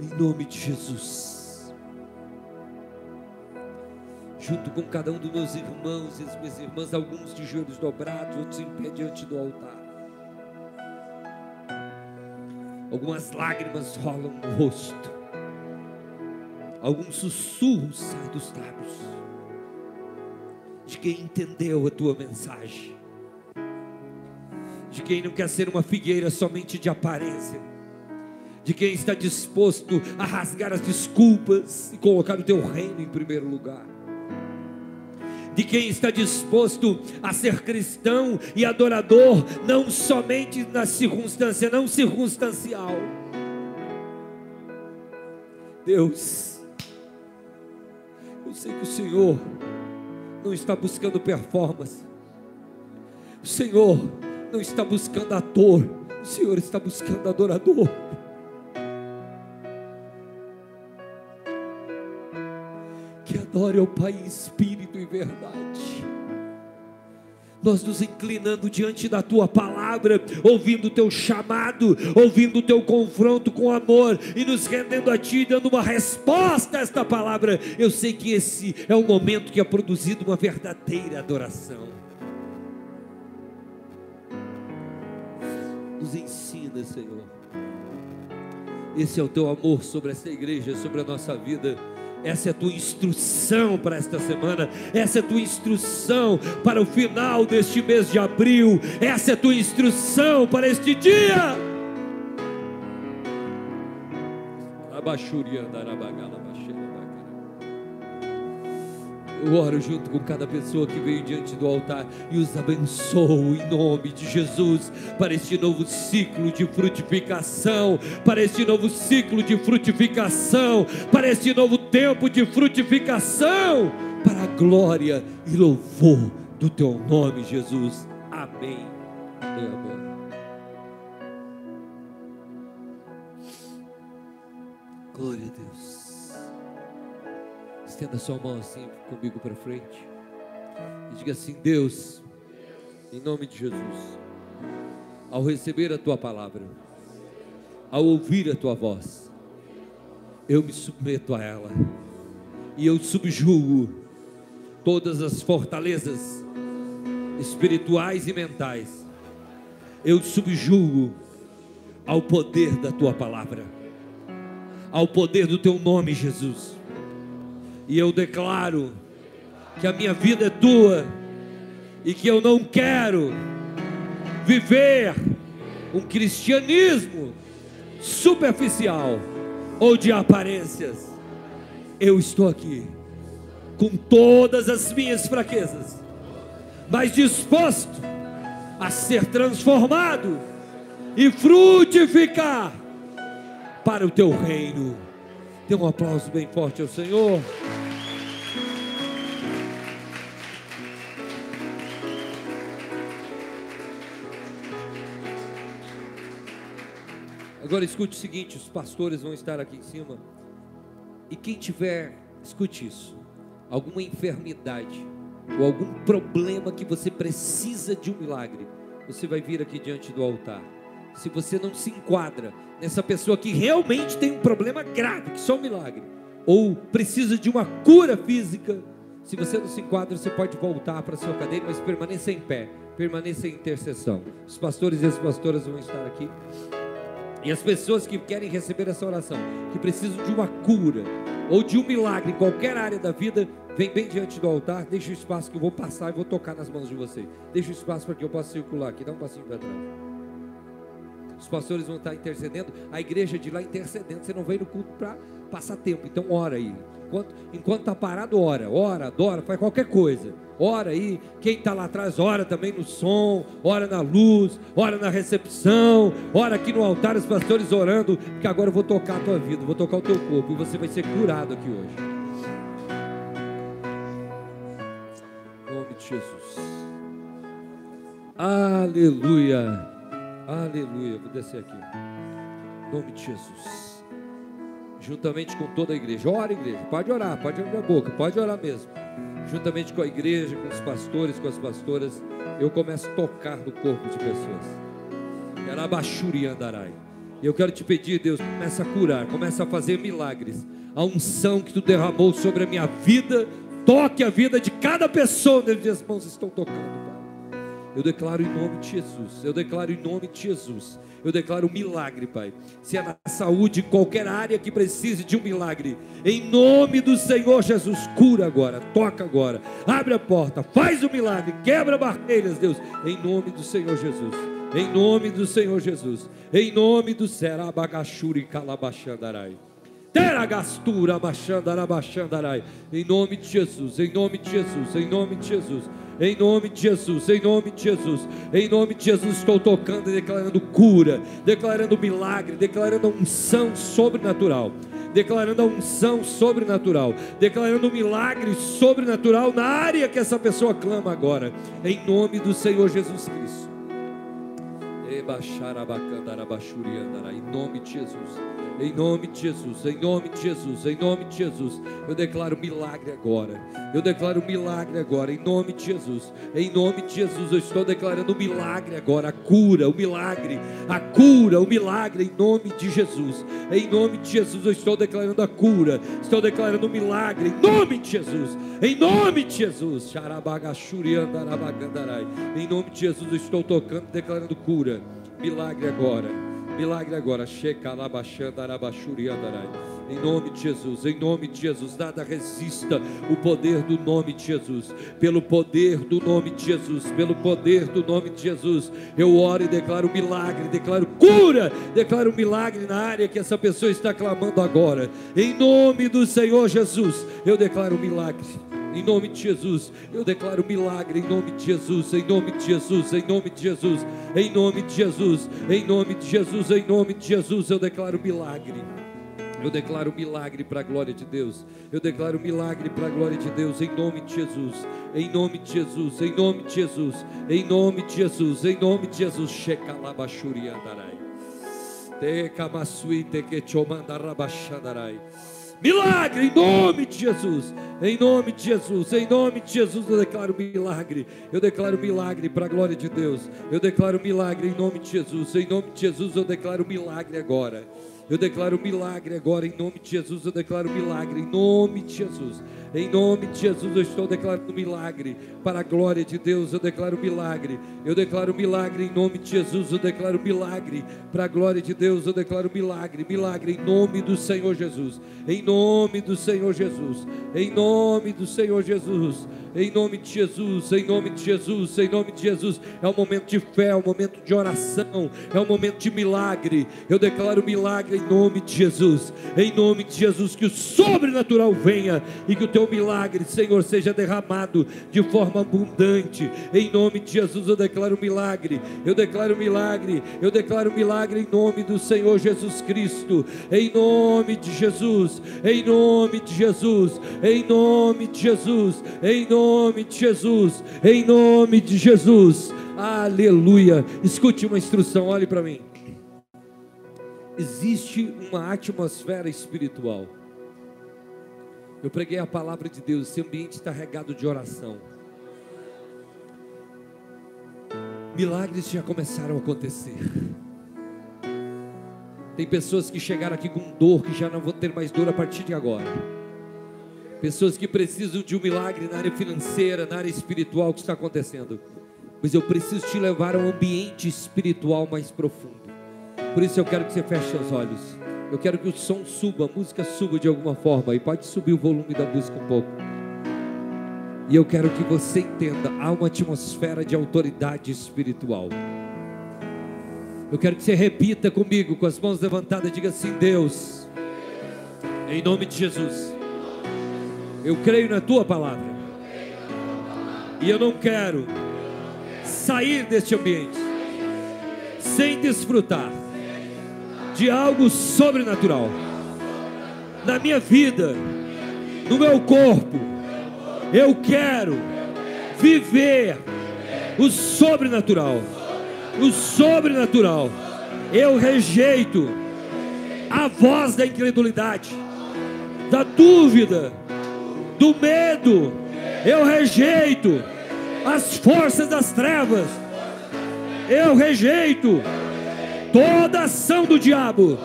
em nome de Jesus junto com cada um dos meus irmãos e as minhas irmãs, alguns de joelhos dobrados, outros em pé diante do altar. Algumas lágrimas rolam no rosto, alguns sussurros saem dos lábios, de quem entendeu a tua mensagem, de quem não quer ser uma figueira somente de aparência, de quem está disposto a rasgar as desculpas e colocar o teu reino em primeiro lugar de quem está disposto a ser cristão e adorador, não somente na circunstância, não circunstancial. Deus, eu sei que o Senhor não está buscando performance, o Senhor não está buscando ator, o Senhor está buscando adorador. adore ao Pai em espírito e verdade. Nós nos inclinando diante da tua palavra, ouvindo o teu chamado, ouvindo o teu confronto com amor e nos rendendo a ti, dando uma resposta a esta palavra. Eu sei que esse é o momento que é produzido uma verdadeira adoração. Nos ensina, Senhor. Esse é o teu amor sobre essa igreja, sobre a nossa vida essa é a tua instrução para esta semana. Essa é a tua instrução para o final deste mês de abril. Essa é a tua instrução para este dia. Abaixuria darabagala. Eu oro junto com cada pessoa que veio diante do altar e os abençoo em nome de Jesus para este novo ciclo de frutificação, para este novo ciclo de frutificação, para este novo tempo de frutificação, para a glória e louvor do teu nome, Jesus. Amém. Amém. Glória a Deus. Estenda sua mão assim comigo para frente. E diga assim: Deus, em nome de Jesus, ao receber a tua palavra, ao ouvir a tua voz, eu me submeto a ela e eu subjugo todas as fortalezas espirituais e mentais. Eu subjugo ao poder da tua palavra, ao poder do teu nome, Jesus. E eu declaro que a minha vida é tua e que eu não quero viver um cristianismo superficial ou de aparências. Eu estou aqui com todas as minhas fraquezas, mas disposto a ser transformado e frutificar para o teu reino. Dê um aplauso bem forte ao Senhor. Agora escute o seguinte: os pastores vão estar aqui em cima. E quem tiver, escute isso: alguma enfermidade ou algum problema que você precisa de um milagre, você vai vir aqui diante do altar. Se você não se enquadra nessa pessoa que realmente tem um problema grave, que só um milagre, ou precisa de uma cura física, se você não se enquadra, você pode voltar para a sua cadeira, mas permaneça em pé, permaneça em intercessão. Os pastores e as pastoras vão estar aqui. E as pessoas que querem receber essa oração, que precisam de uma cura, ou de um milagre em qualquer área da vida, vem bem diante do altar, deixa o espaço que eu vou passar e vou tocar nas mãos de vocês. Deixa o espaço para que eu possa circular aqui, dá um passinho para trás. Os pastores vão estar intercedendo, a igreja de lá intercedendo. Você não vem no culto para passar tempo, então ora aí. Enquanto, enquanto tá parado, ora, ora, adora, faz qualquer coisa. Ora aí, quem está lá atrás, ora também no som, ora na luz, ora na recepção, ora aqui no altar, os pastores orando, porque agora eu vou tocar a tua vida, vou tocar o teu corpo e você vai ser curado aqui hoje. Em nome de Jesus. Aleluia. Aleluia. Vou descer aqui. Em nome de Jesus juntamente com toda a igreja. Ora, igreja, pode orar, pode abrir a boca, pode orar mesmo. Juntamente com a igreja, com os pastores, com as pastoras, eu começo a tocar no corpo de pessoas. Yarabashuri andarai. E eu quero te pedir, Deus, começa a curar, começa a fazer milagres. A unção que tu derramou sobre a minha vida, toque a vida de cada pessoa onde as mãos estão tocando, Pai. Eu declaro em nome de Jesus, eu declaro em nome de Jesus eu declaro um milagre, Pai. Se é na saúde, qualquer área que precise de um milagre, em nome do Senhor Jesus, cura agora, toca agora, abre a porta, faz o milagre, quebra barreiras, Deus, em nome do Senhor Jesus. Em nome do Senhor Jesus, em nome do Serabagachuri Calabachandarai. Teragastura Machandarabachandarai. Em nome de Jesus, em nome de Jesus, em nome de Jesus. Em nome de Jesus, em nome de Jesus, em nome de Jesus, estou tocando e declarando cura, declarando milagre, declarando unção sobrenatural, declarando a unção sobrenatural, declarando um milagre sobrenatural na área que essa pessoa clama agora, em nome do Senhor Jesus Cristo. Em nome de Jesus. Em nome de Jesus, em nome de Jesus, em nome de Jesus. Eu declaro milagre agora. Eu declaro milagre agora, em nome de Jesus. Em nome de Jesus, eu estou declarando milagre agora. A cura, o milagre, a cura, o milagre, em nome de Jesus. Em nome de Jesus, eu estou declarando a cura. Estou declarando o milagre, em nome de Jesus. Em nome de Jesus. Em nome de Jesus, eu estou tocando, declarando cura. Milagre agora. Milagre agora. Em nome de Jesus, em nome de Jesus, nada resista o poder do nome de Jesus. Pelo poder do nome de Jesus, pelo poder do nome de Jesus, eu oro e declaro milagre, declaro cura, declaro milagre na área que essa pessoa está clamando agora. Em nome do Senhor Jesus, eu declaro milagre em nome de Jesus. Eu declaro milagre em nome de Jesus, em nome de Jesus, em nome de Jesus, em nome de Jesus, em nome de Jesus, em nome de Jesus, eu declaro milagre. Eu declaro milagre para a glória de Deus. Eu declaro milagre para a glória de Deus em nome de Jesus. Em nome de Jesus, em nome de Jesus, em nome de Jesus, em nome de Jesus. Shekalabashuri andarai. Te. Milagre em nome de Jesus. Em nome de Jesus. Em nome de Jesus eu declaro milagre. Eu declaro milagre para a glória de Deus. Eu declaro milagre em nome de Jesus. Em nome de Jesus eu declaro milagre agora. Eu declaro milagre agora em nome de Jesus. Eu declaro milagre em nome de Jesus. Em nome de Jesus, eu estou declarando milagre para a glória de Deus. Eu declaro milagre. Eu declaro milagre em nome de Jesus. Eu declaro milagre para a glória de Deus. Eu declaro milagre, milagre em nome do Senhor Jesus. Em nome do Senhor Jesus. Em nome do Senhor Jesus em nome de Jesus, em nome de Jesus, em nome de Jesus. É um momento de fé, é um momento de oração, é um momento de milagre. Eu declaro milagre em nome de Jesus, em nome de Jesus, que o sobrenatural venha e que o teu milagre, Senhor, seja derramado de forma abundante. Em nome de Jesus, eu declaro milagre, eu declaro milagre, eu declaro milagre em nome do Senhor Jesus Cristo, em nome de Jesus, em nome de Jesus, em nome de Jesus, em nome de Jesus, em nome de Jesus, aleluia. Escute uma instrução, olhe para mim. Existe uma atmosfera espiritual. Eu preguei a palavra de Deus, esse ambiente está regado de oração. Milagres já começaram a acontecer. Tem pessoas que chegaram aqui com dor, que já não vão ter mais dor a partir de agora pessoas que precisam de um milagre na área financeira, na área espiritual, que está acontecendo? Mas eu preciso te levar a um ambiente espiritual mais profundo. Por isso eu quero que você feche seus olhos. Eu quero que o som suba, a música suba de alguma forma. E pode subir o volume da música um pouco. E eu quero que você entenda: há uma atmosfera de autoridade espiritual. Eu quero que você repita comigo, com as mãos levantadas, diga assim: Deus, em nome de Jesus, eu creio na tua palavra, e eu não quero sair deste ambiente sem desfrutar de algo sobrenatural na minha vida, no meu corpo. Eu quero viver o sobrenatural. O sobrenatural. Eu rejeito a voz da incredulidade, da dúvida, do medo. Eu rejeito as forças das trevas. Eu rejeito toda ação do diabo,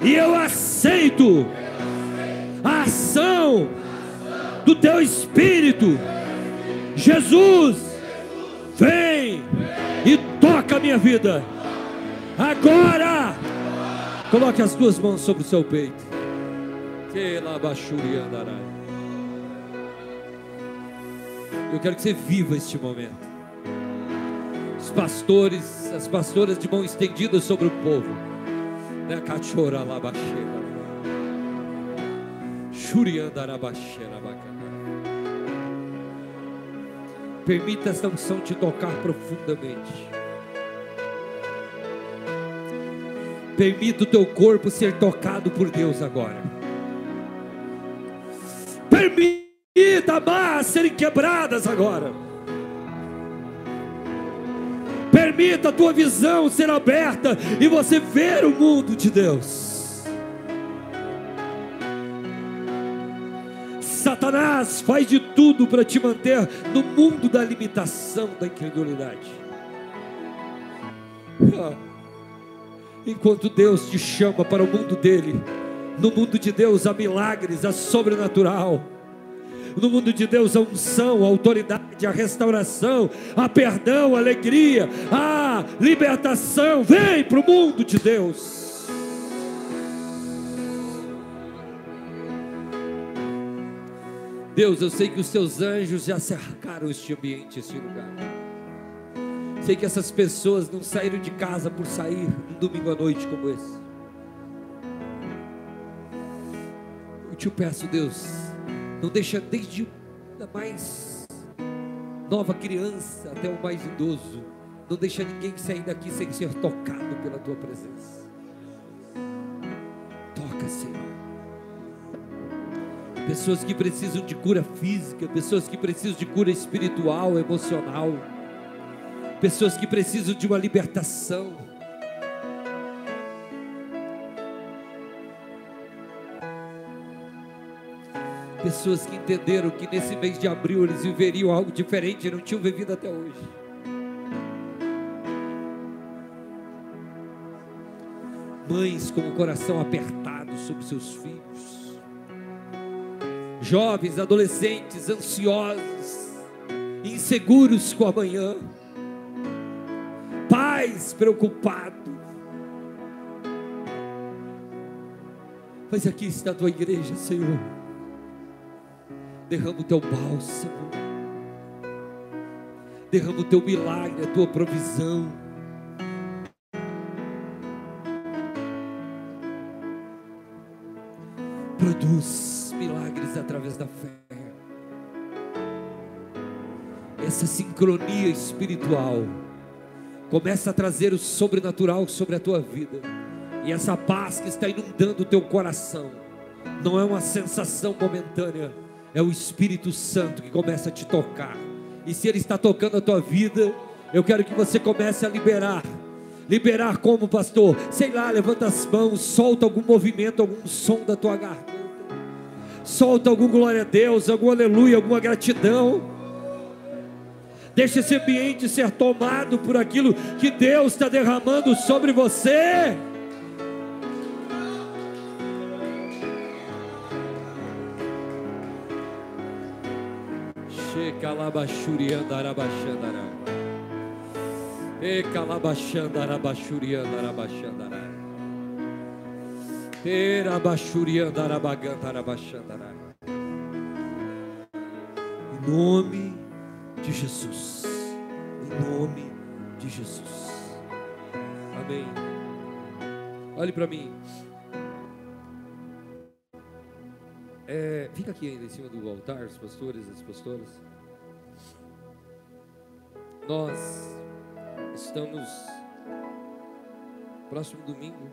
e eu aceito a ação do teu espírito. Jesus, vem e toca a minha vida. Agora, coloque as duas mãos sobre o seu peito. Eu quero que você viva este momento pastores, as pastoras de mão estendida sobre o povo. Né. Permita esta unção te tocar profundamente. Permita o teu corpo ser tocado por Deus agora. Permita amarras serem quebradas agora. Permita a tua visão ser aberta e você ver o mundo de Deus. Satanás faz de tudo para te manter no mundo da limitação, da incredulidade. Ah. Enquanto Deus te chama para o mundo dele, no mundo de Deus há milagres, há sobrenatural. No mundo de Deus, a unção, a autoridade, a restauração, a perdão, a alegria, a libertação. Vem para o mundo de Deus. Deus, eu sei que os teus anjos já cercaram este ambiente, este lugar. Sei que essas pessoas não saíram de casa por sair um domingo à noite como esse. Eu te peço, Deus, não deixa desde a mais nova criança até o mais idoso. Não deixa ninguém sair daqui sem ser tocado pela tua presença. Toca, Senhor. Pessoas que precisam de cura física, pessoas que precisam de cura espiritual, emocional, pessoas que precisam de uma libertação Pessoas que entenderam que nesse mês de abril eles viveriam algo diferente e não tinham vivido até hoje. Mães com o coração apertado sobre seus filhos. Jovens, adolescentes ansiosos, inseguros com amanhã. Pais preocupados. Mas aqui está a tua igreja, Senhor derrama o teu bálsamo, derrama o teu milagre, a tua provisão. Produz milagres através da fé. Essa sincronia espiritual começa a trazer o sobrenatural sobre a tua vida. E essa paz que está inundando o teu coração não é uma sensação momentânea, é o Espírito Santo que começa a te tocar. E se Ele está tocando a tua vida, eu quero que você comece a liberar. Liberar como pastor? Sei lá, levanta as mãos, solta algum movimento, algum som da tua garganta. Solta algum glória a Deus, algum aleluia, alguma gratidão. Deixa esse ambiente ser tomado por aquilo que Deus está derramando sobre você. Calabachuriandarabachandará. E calabachandarabachuriandarabachandará. Em nome de Jesus. Em nome de Jesus. Amém. Olhe para mim. É, fica aqui ainda em cima do altar, os pastores, as pastoras. Nós estamos próximo domingo,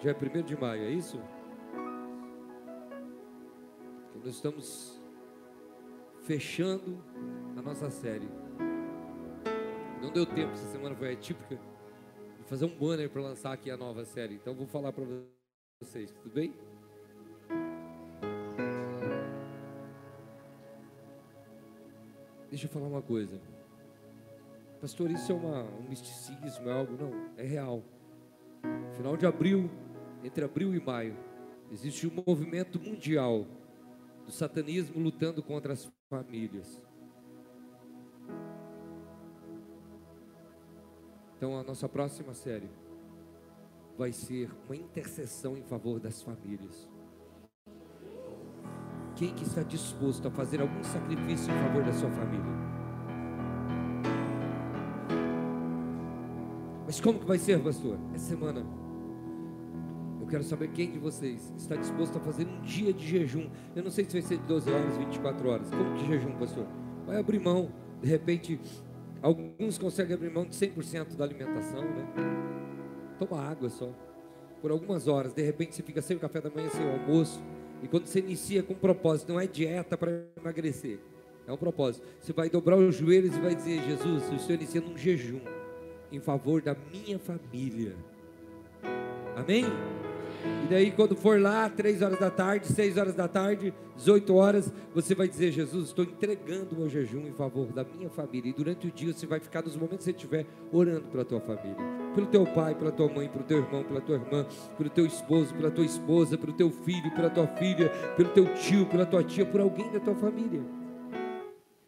já é primeiro de maio, é isso? Nós estamos fechando a nossa série. Não deu tempo, essa semana foi atípica. Vou fazer um banner para lançar aqui a nova série. Então vou falar para vocês, tudo bem? Deixa eu falar uma coisa. Pastor, isso é uma, um misticismo, é algo? Não, é real. Final de abril, entre abril e maio, existe um movimento mundial do satanismo lutando contra as famílias. Então a nossa próxima série vai ser uma intercessão em favor das famílias. Quem que está disposto a fazer algum sacrifício em favor da sua família? Mas como que vai ser, pastor? Essa semana. Eu quero saber quem de vocês está disposto a fazer um dia de jejum. Eu não sei se vai ser de 12 horas, 24 horas. Como que jejum, pastor? Vai abrir mão. De repente, alguns conseguem abrir mão de 100% da alimentação, né? Toma água só. Por algumas horas. De repente, você fica sem o café da manhã, sem o almoço e quando você inicia com um propósito, não é dieta para emagrecer, é um propósito. Você vai dobrar os joelhos e vai dizer: Jesus, eu estou iniciando um jejum em favor da minha família. Amém? E daí, quando for lá, três horas da tarde, seis horas da tarde, 18 horas, você vai dizer: Jesus, estou entregando o meu jejum em favor da minha família. E durante o dia você vai ficar, nos momentos que você estiver, orando pela tua família, pelo teu pai, pela tua mãe, pelo teu irmão, pela tua irmã, pelo teu esposo, pela tua esposa, pelo teu filho, pela tua filha, pelo teu tio, pela tua tia, por alguém da tua família.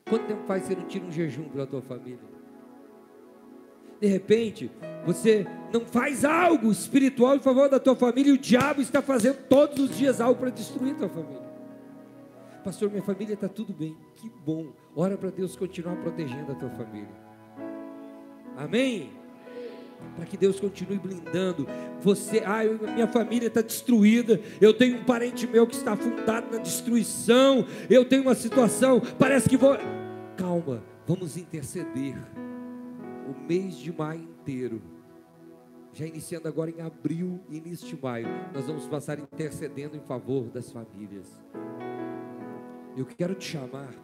Quanto tempo faz você não tira um jejum pela tua família? De repente, você não faz algo espiritual em favor da tua família e o diabo está fazendo todos os dias algo para destruir a tua família. Pastor, minha família está tudo bem. Que bom. Ora para Deus continuar protegendo a tua família. Amém? Para que Deus continue blindando você. Ah, minha família está destruída. Eu tenho um parente meu que está afundado na destruição. Eu tenho uma situação. Parece que vou. Calma, vamos interceder o mês de maio inteiro, já iniciando agora em abril início de maio, nós vamos passar intercedendo em favor das famílias. Eu quero te chamar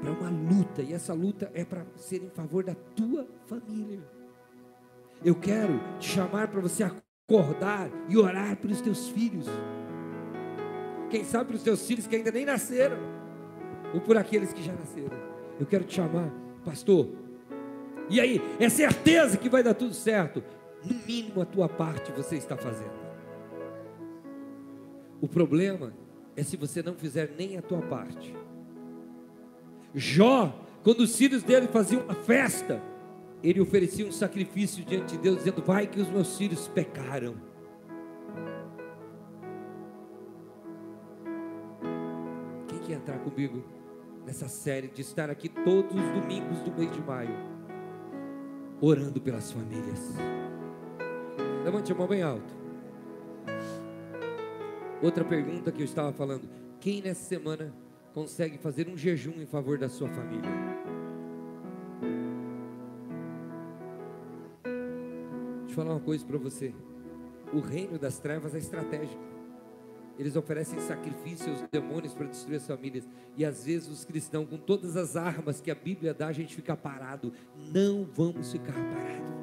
para uma luta, e essa luta é para ser em favor da tua família. Eu quero te chamar para você acordar e orar pelos teus filhos. Quem sabe pelos teus filhos que ainda nem nasceram, ou por aqueles que já nasceram. Eu quero te chamar, pastor, e aí, é certeza que vai dar tudo certo. No mínimo a tua parte você está fazendo. O problema é se você não fizer nem a tua parte. Jó, quando os filhos dele faziam uma festa, ele oferecia um sacrifício diante de Deus, dizendo: Vai que os meus filhos pecaram. Quem quer entrar comigo nessa série de estar aqui todos os domingos do mês de maio? Orando pelas famílias. Levante a mão bem alto. Outra pergunta que eu estava falando: quem nessa semana consegue fazer um jejum em favor da sua família? Deixa eu falar uma coisa para você. O reino das trevas é estratégico. Eles oferecem sacrifício aos demônios para destruir as famílias. E às vezes os cristãos, com todas as armas que a Bíblia dá, a gente fica parado. Não vamos ficar parados.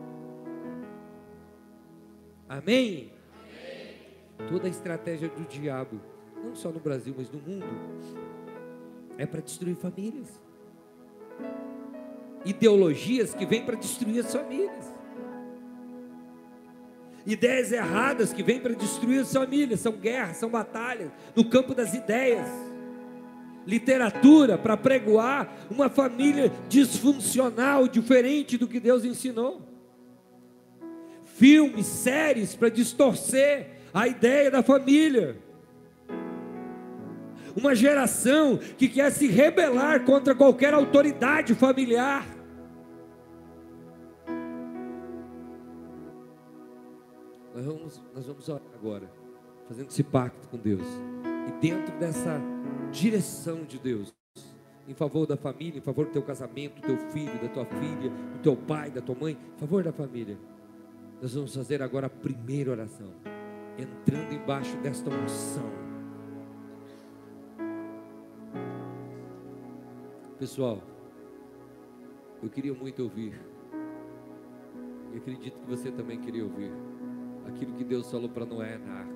Amém? Amém? Toda a estratégia do diabo, não só no Brasil, mas no mundo, é para destruir famílias. Ideologias que vêm para destruir as famílias ideias erradas que vêm para destruir as famílias, são guerras, são batalhas no campo das ideias. Literatura para pregoar uma família disfuncional, diferente do que Deus ensinou. Filmes, séries para distorcer a ideia da família. Uma geração que quer se rebelar contra qualquer autoridade familiar. Vamos, nós vamos orar agora, fazendo esse pacto com Deus. E dentro dessa direção de Deus, em favor da família, em favor do teu casamento, do teu filho, da tua filha, do teu pai, da tua mãe, em favor da família. Nós vamos fazer agora a primeira oração, entrando embaixo desta unção. Pessoal, eu queria muito ouvir, e acredito que você também queria ouvir, aquilo que Deus falou para Noé na arca: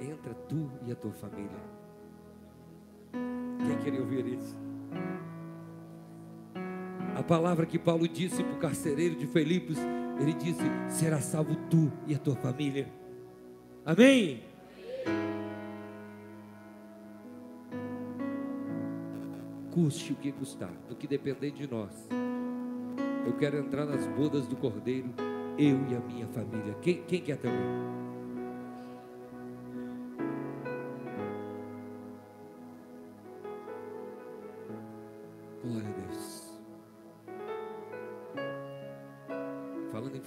entra tu e a tua família. Quem queria ouvir isso? A palavra que Paulo disse para o carcereiro de Filipos, ele disse: será salvo tu e a tua família. Amém? Custe o que custar, do que depender de nós. Eu quero entrar nas bodas do Cordeiro, eu e a minha família. Quem, quem quer também?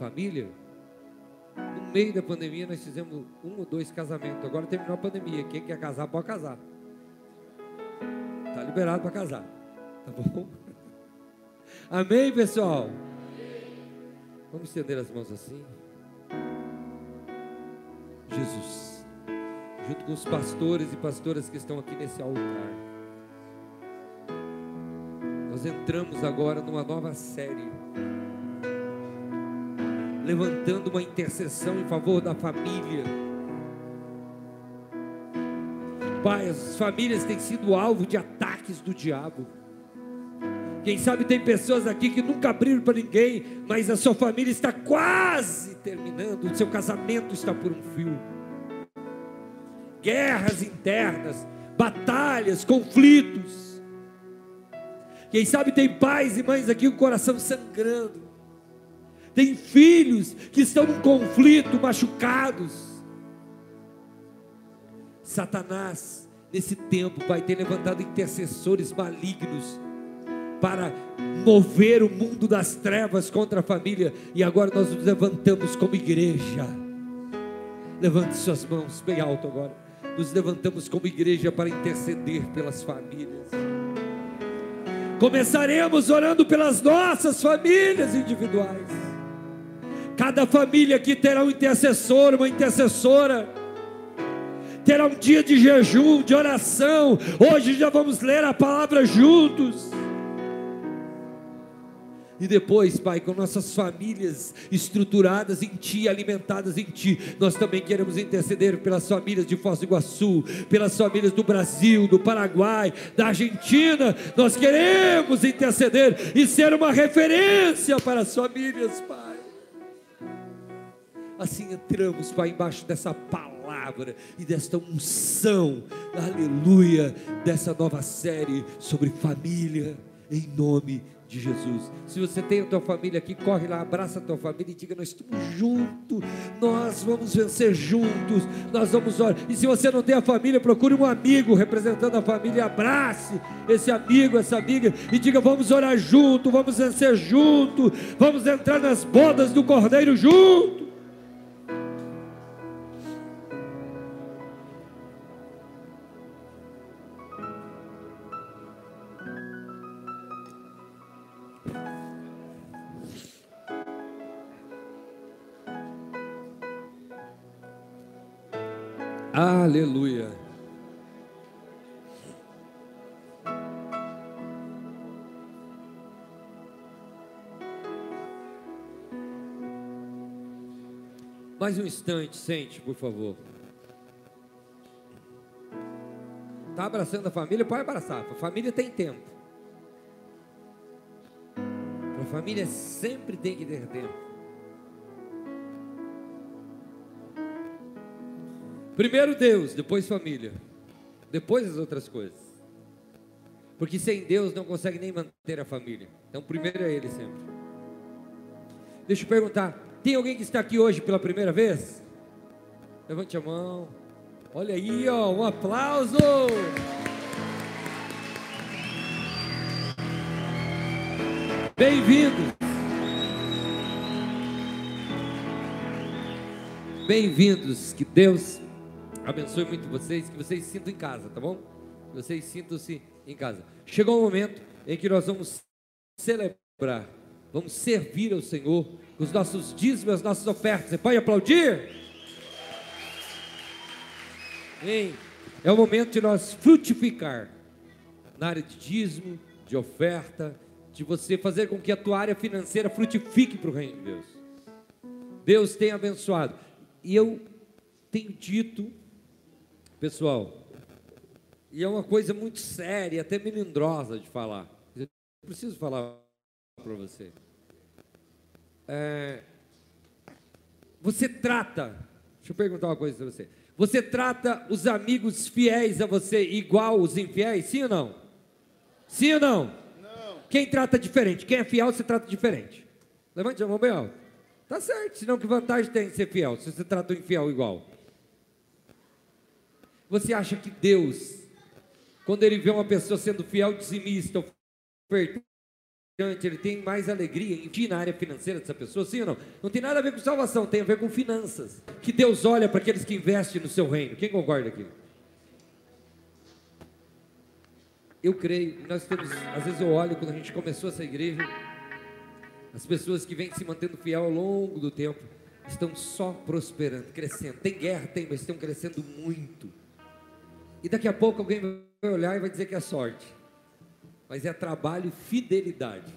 família, no meio da pandemia nós fizemos um ou dois casamentos. Agora terminou a pandemia. Quem quer casar, pode casar. Está liberado para casar. Tá bom? Amém, pessoal? Vamos estender as mãos assim. Jesus, junto com os pastores e pastoras que estão aqui nesse altar, nós entramos agora numa nova série levantando uma intercessão em favor da família. Pai, as famílias têm sido alvo de ataques do diabo. Quem sabe tem pessoas aqui que nunca abriram para ninguém, mas a sua família está quase terminando, o seu casamento está por um fio. Guerras internas, batalhas, conflitos. Quem sabe tem pais e mães aqui com o coração sangrando tem filhos que estão num conflito, machucados. Satanás, nesse tempo, Pai, tem levantado intercessores malignos para mover o mundo das trevas contra a família, e agora nós nos levantamos como igreja. Levante suas mãos bem alto agora. Nos levantamos como igreja para interceder pelas famílias. Começaremos orando pelas nossas famílias individuais. Cada família aqui terá um intercessor, uma intercessora. Terá um dia de jejum, de oração. Hoje já vamos ler a palavra juntos. E depois, Pai, com nossas famílias estruturadas em Ti, alimentadas em Ti, nós também queremos interceder pelas famílias de Foz do Iguaçu, pelas famílias do Brasil, do Paraguai, da Argentina. Nós queremos interceder e ser uma referência para as famílias, Pai. Assim entramos, Pai, embaixo dessa palavra e desta unção, aleluia, dessa nova série sobre família, em nome de Jesus. Se você tem a tua família aqui, corre lá, abraça a tua família e diga: Nós estamos juntos, nós vamos vencer juntos, nós vamos orar. E se você não tem a família, procure um amigo representando a família, abrace esse amigo, essa amiga e diga: Vamos orar junto, vamos vencer junto, vamos entrar nas bodas do Cordeiro junto. Aleluia. Mais um instante, sente, por favor. Está abraçando a família? Pode abraçar. A família tem tempo. A família sempre tem que ter tempo. Primeiro Deus, depois família, depois as outras coisas. Porque sem Deus não consegue nem manter a família. Então, primeiro é Ele sempre. Deixa eu perguntar: tem alguém que está aqui hoje pela primeira vez? Levante a mão. Olha aí, ó, um aplauso. Bem-vindos. Bem-vindos. Que Deus abençoe muito vocês, que vocês se sintam em casa, tá bom? Que vocês sintam-se em casa. Chegou o momento em que nós vamos celebrar, vamos servir ao Senhor com os nossos dízimos, as nossas ofertas. Você pode aplaudir? Hein? É o momento de nós frutificar na área de dízimo, de oferta, de você fazer com que a tua área financeira frutifique para o reino de Deus. Deus tem abençoado. E eu tenho dito, pessoal, e é uma coisa muito séria, até melindrosa de falar. Eu preciso falar para você. É, você trata, deixa eu perguntar uma coisa para você. Você trata os amigos fiéis a você igual os infiéis? Sim ou não? Sim ou não? Não. Quem trata diferente? Quem é fiel, você trata diferente. Levante a mão bem alto. Tá certo, senão que vantagem tem ser fiel, se você trata o infiel igual? Você acha que Deus, quando Ele vê uma pessoa sendo fiel, dizimista, ofertante, ele tem mais alegria em vir na área financeira dessa pessoa, sim ou não? Não tem nada a ver com salvação, tem a ver com finanças. Que Deus olha para aqueles que investem no seu reino. Quem concorda aqui? Eu creio, nós temos, às vezes eu olho quando a gente começou essa igreja, as pessoas que vêm se mantendo fiel ao longo do tempo estão só prosperando, crescendo. Tem guerra, tem, mas estão crescendo muito. E daqui a pouco alguém vai olhar e vai dizer que é sorte mas é trabalho e fidelidade.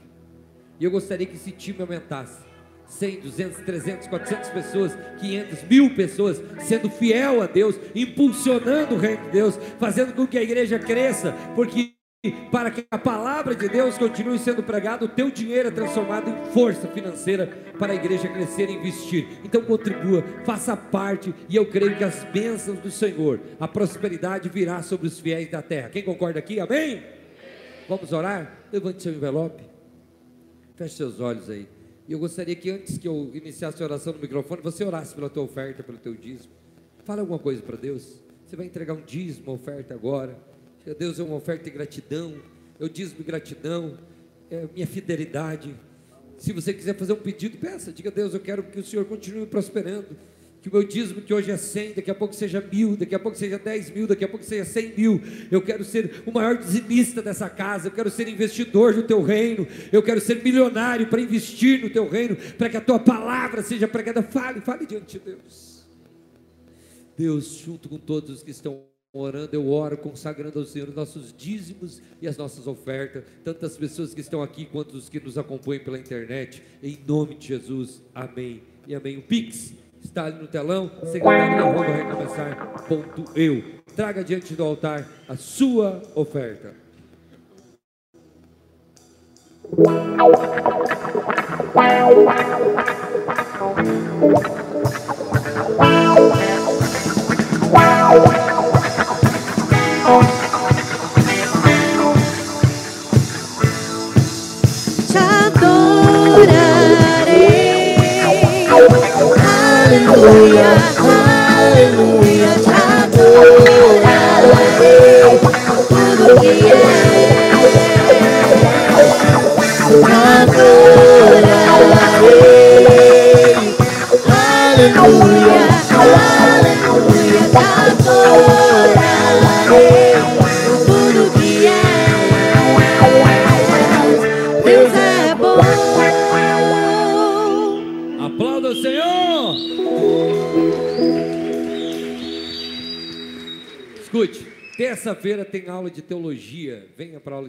E eu gostaria que esse time aumentasse. 100, 200, 300, 400 pessoas, 500, mil pessoas, sendo fiel a Deus, impulsionando o reino de Deus, fazendo com que a igreja cresça, porque para que a palavra de Deus continue sendo pregada, o teu dinheiro é transformado em força financeira para a igreja crescer e investir. Então contribua, faça parte, e eu creio que as bênçãos do Senhor, a prosperidade virá sobre os fiéis da terra. Quem concorda aqui? Amém? Vamos orar? Levante seu envelope. Feche seus olhos aí. E eu gostaria que antes que eu iniciasse a oração no microfone, você orasse pela tua oferta, pelo teu dízimo. Fala alguma coisa para Deus. Você vai entregar um dízimo, oferta agora. Deus é uma oferta de gratidão. Eu dízimo de gratidão. É minha fidelidade. Se você quiser fazer um pedido, peça. Diga a Deus, eu quero que o Senhor continue prosperando que o meu dízimo que hoje é 100, daqui a pouco seja mil, daqui a pouco seja 10 mil, daqui a pouco seja 100 mil. Eu quero ser o maior dizimista dessa casa, eu quero ser investidor no teu reino, eu quero ser milionário para investir no teu reino, para que a tua palavra seja pregada. Fale, fale diante de Deus. Deus, junto com todos os que estão orando, eu oro consagrando ao Senhor os nossos dízimos e as nossas ofertas, tantas pessoas que estão aqui quanto os que nos acompanham pela internet, em nome de Jesus, amém e amém. O Pix está ali no telão, secretário da Ronda Recomeçar, ponto eu. Traga diante do altar a sua oferta. Te Aleluia,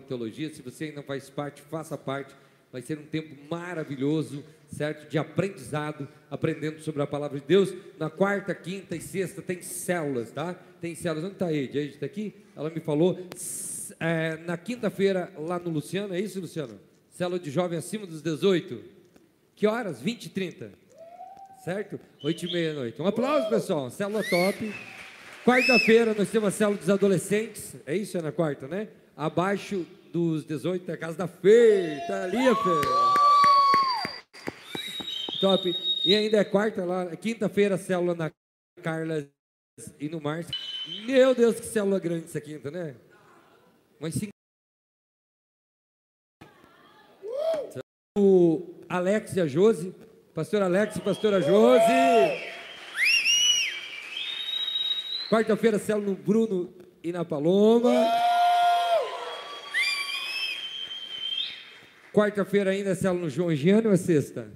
teologia. Se você ainda faz parte, faça parte. Vai ser um tempo maravilhoso, certo? De aprendizado, aprendendo sobre a palavra de Deus. Na quarta, quinta e sexta tem células, tá? Tem células. Onde está a Ed? A está aqui? Ela me falou. É, na quinta-feira, lá no Luciano, é isso, Luciano? Célula de jovem acima dos 18. Que horas? 20 e 30. Certo? 8 e meia da noite. Um aplauso, pessoal. Célula top. Quarta-feira nós temos a célula dos adolescentes. É isso? É na quarta, né? Abaixo dos 18 é a casa da Fê. Tá ali, a Fê. Top. E ainda é quarta lá. Quinta-feira, célula na Carla e no Márcio. Meu Deus, que célula grande essa quinta, né? Mas cinco. O Alex e a Josi. Pastor Alex e pastora Josi. Quarta-feira, célula no Bruno e na Paloma. Quarta-feira ainda célula no João Giano ou é sexta?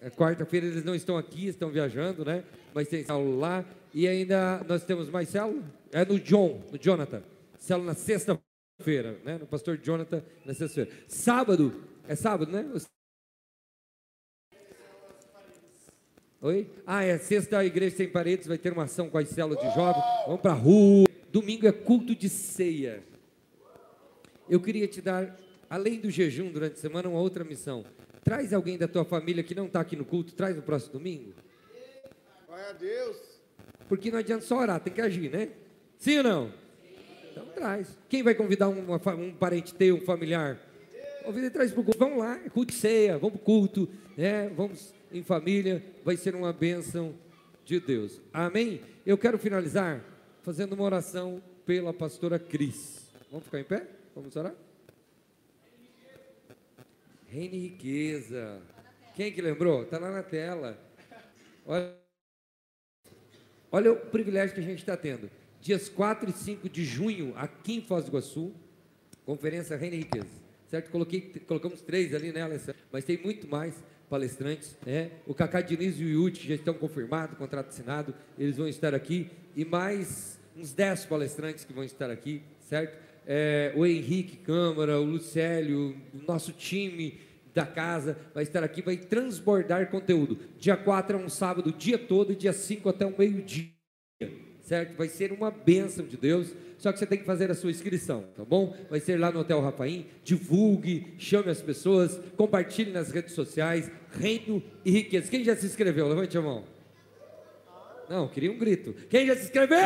É Quarta-feira eles não estão aqui, estão viajando, né? Mas tem célula lá. E ainda nós temos mais célula? É no John, no Jonathan. Célula na sexta-feira, né? No pastor Jonathan na sexta-feira. Sábado, é sábado, né? Oi? Ah, é sexta a igreja sem paredes vai ter uma ação com as células de jovens. Vamos para rua. Domingo é culto de ceia. Eu queria te dar, além do jejum durante a semana, uma outra missão. Traz alguém da tua família que não está aqui no culto, traz no próximo domingo. Glória a Deus. Porque não adianta só orar, tem que agir, né? Sim ou não? Então traz. Quem vai convidar uma um parente teu, um familiar? Convida e traz para o culto. Vamos lá, é culto de ceia, vamos para o culto, né? vamos em família, vai ser uma bênção de Deus. Amém? Eu quero finalizar fazendo uma oração pela pastora Cris. Vamos ficar em pé? Vamos orar? Reino e riqueza. Quem que lembrou? Está lá na tela. Olha. Olha o privilégio que a gente está tendo. Dias 4 e 5 de junho, aqui em Foz do Iguaçu, Conferência Reina e Riqueza. Certo? Coloquei, colocamos três ali, né, Alessandra? Mas tem muito mais palestrantes, né? O Cacá Diniz e o Yuti já estão confirmados, contrato assinado, eles vão estar aqui. E mais uns 10 palestrantes que vão estar aqui, certo? É, o Henrique Câmara, o Lucélio, o nosso time da casa vai estar aqui, vai transbordar conteúdo. Dia 4 é um sábado, dia todo, e dia 5 até o meio-dia certo? Vai ser uma bênção de Deus, só que você tem que fazer a sua inscrição, tá bom? Vai ser lá no Hotel Rafaim, divulgue, chame as pessoas, compartilhe nas redes sociais, reino e riqueza. Quem já se inscreveu? Levante a mão. Não, queria um grito. Quem já se inscreveu?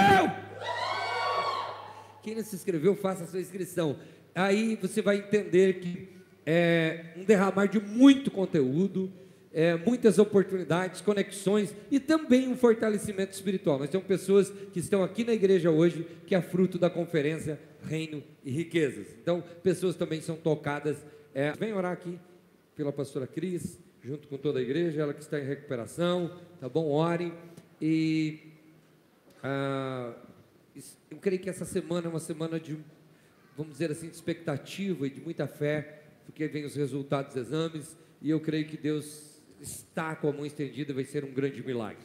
Quem não se inscreveu, faça a sua inscrição. Aí você vai entender que é um derramar de muito conteúdo, é, muitas oportunidades, conexões e também um fortalecimento espiritual. Nós temos pessoas que estão aqui na igreja hoje que é fruto da conferência Reino e Riquezas. Então, pessoas também são tocadas. É, vem orar aqui pela pastora Cris, junto com toda a igreja, ela que está em recuperação, tá bom? Orem. E ah, eu creio que essa semana é uma semana de, vamos dizer assim, de expectativa e de muita fé, porque vem os resultados dos exames, e eu creio que Deus está com a mão estendida, vai ser um grande milagre.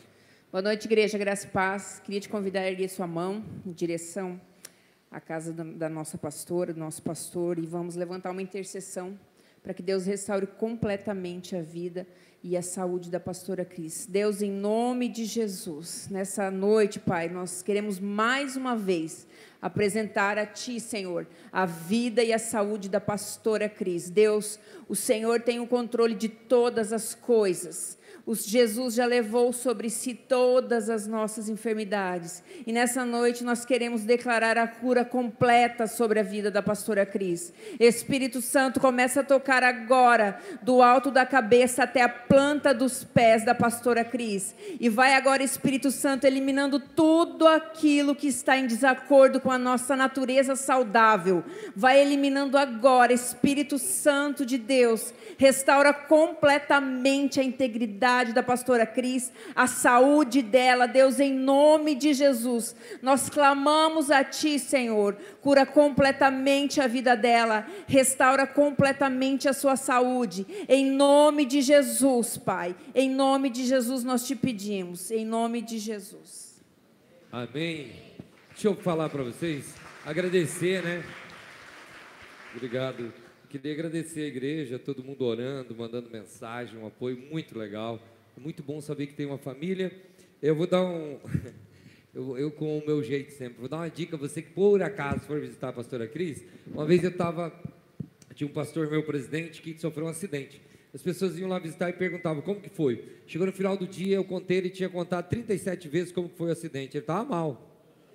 Boa noite, igreja, graça e paz. Queria te convidar a erguer sua mão em direção à casa da, da nossa pastora, do nosso pastor, e vamos levantar uma intercessão para que Deus restaure completamente a vida e a saúde da pastora Cris. Deus, em nome de Jesus, nessa noite, Pai, nós queremos mais uma vez apresentar a Ti, Senhor, a vida e a saúde da pastora Cris. Deus, o Senhor tem o controle de todas as coisas. O Jesus já levou sobre si todas as nossas enfermidades. E nessa noite nós queremos declarar a cura completa sobre a vida da pastora Cris. Espírito Santo começa a tocar agora, do alto da cabeça até a planta dos pés da pastora Cris. E vai agora, Espírito Santo, eliminando tudo aquilo que está em desacordo com a nossa natureza saudável. Vai eliminando agora, Espírito Santo de Deus. Restaura completamente a integridade da pastora Cris, a saúde dela, Deus, em nome de Jesus. Nós clamamos a Ti, Senhor. Cura completamente a vida dela, restaura completamente a sua saúde. Em nome de Jesus, Pai. Em nome de Jesus nós te pedimos. Em nome de Jesus. Amém. Deixa eu falar para vocês, agradecer, né? Obrigado. Queria agradecer a igreja, todo mundo orando, mandando mensagem, um apoio muito legal. É muito bom saber que tem uma família. Eu vou dar um. Eu, eu com o meu jeito sempre, vou dar uma dica, você que por acaso for visitar a pastora Cris, uma vez eu estava, tinha um pastor meu presidente que sofreu um acidente. As pessoas iam lá visitar e perguntavam como que foi. Chegou no final do dia, eu contei, ele tinha contado 37 vezes como que foi o acidente. Ele estava mal.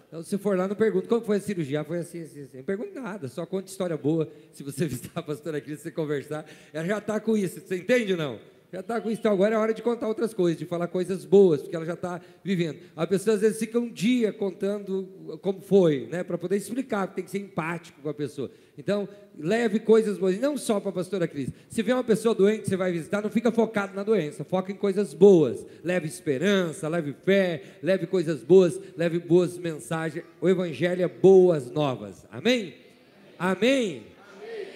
Então, se for lá, não pergunta como foi a cirurgia. Ah, Foi assim, assim, assim. Não pergunta nada, só conta história boa. Se você visitar a pastora Cris, você conversar, ela já está com isso. Você entende ou não? Já está com isso, então agora é hora de contar outras coisas, de falar coisas boas, porque ela já está vivendo. A pessoa às vezes fica um dia contando como foi, né? Para poder explicar, tem que ser empático com a pessoa. Então, leve coisas boas, não só para a pastora Cris. Se vê uma pessoa doente, você vai visitar, não fica focado na doença, foca em coisas boas. Leve esperança, leve fé, leve coisas boas, leve boas mensagens. O Evangelho é boas novas. Amém? Amém? Amém.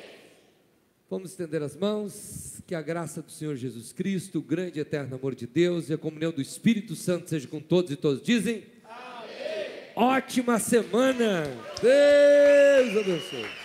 Vamos estender as mãos que a graça do Senhor Jesus Cristo, o grande e eterno amor de Deus e a comunhão do Espírito Santo seja com todos e todos. Dizem? Amém. Ótima semana. Deus abençoe.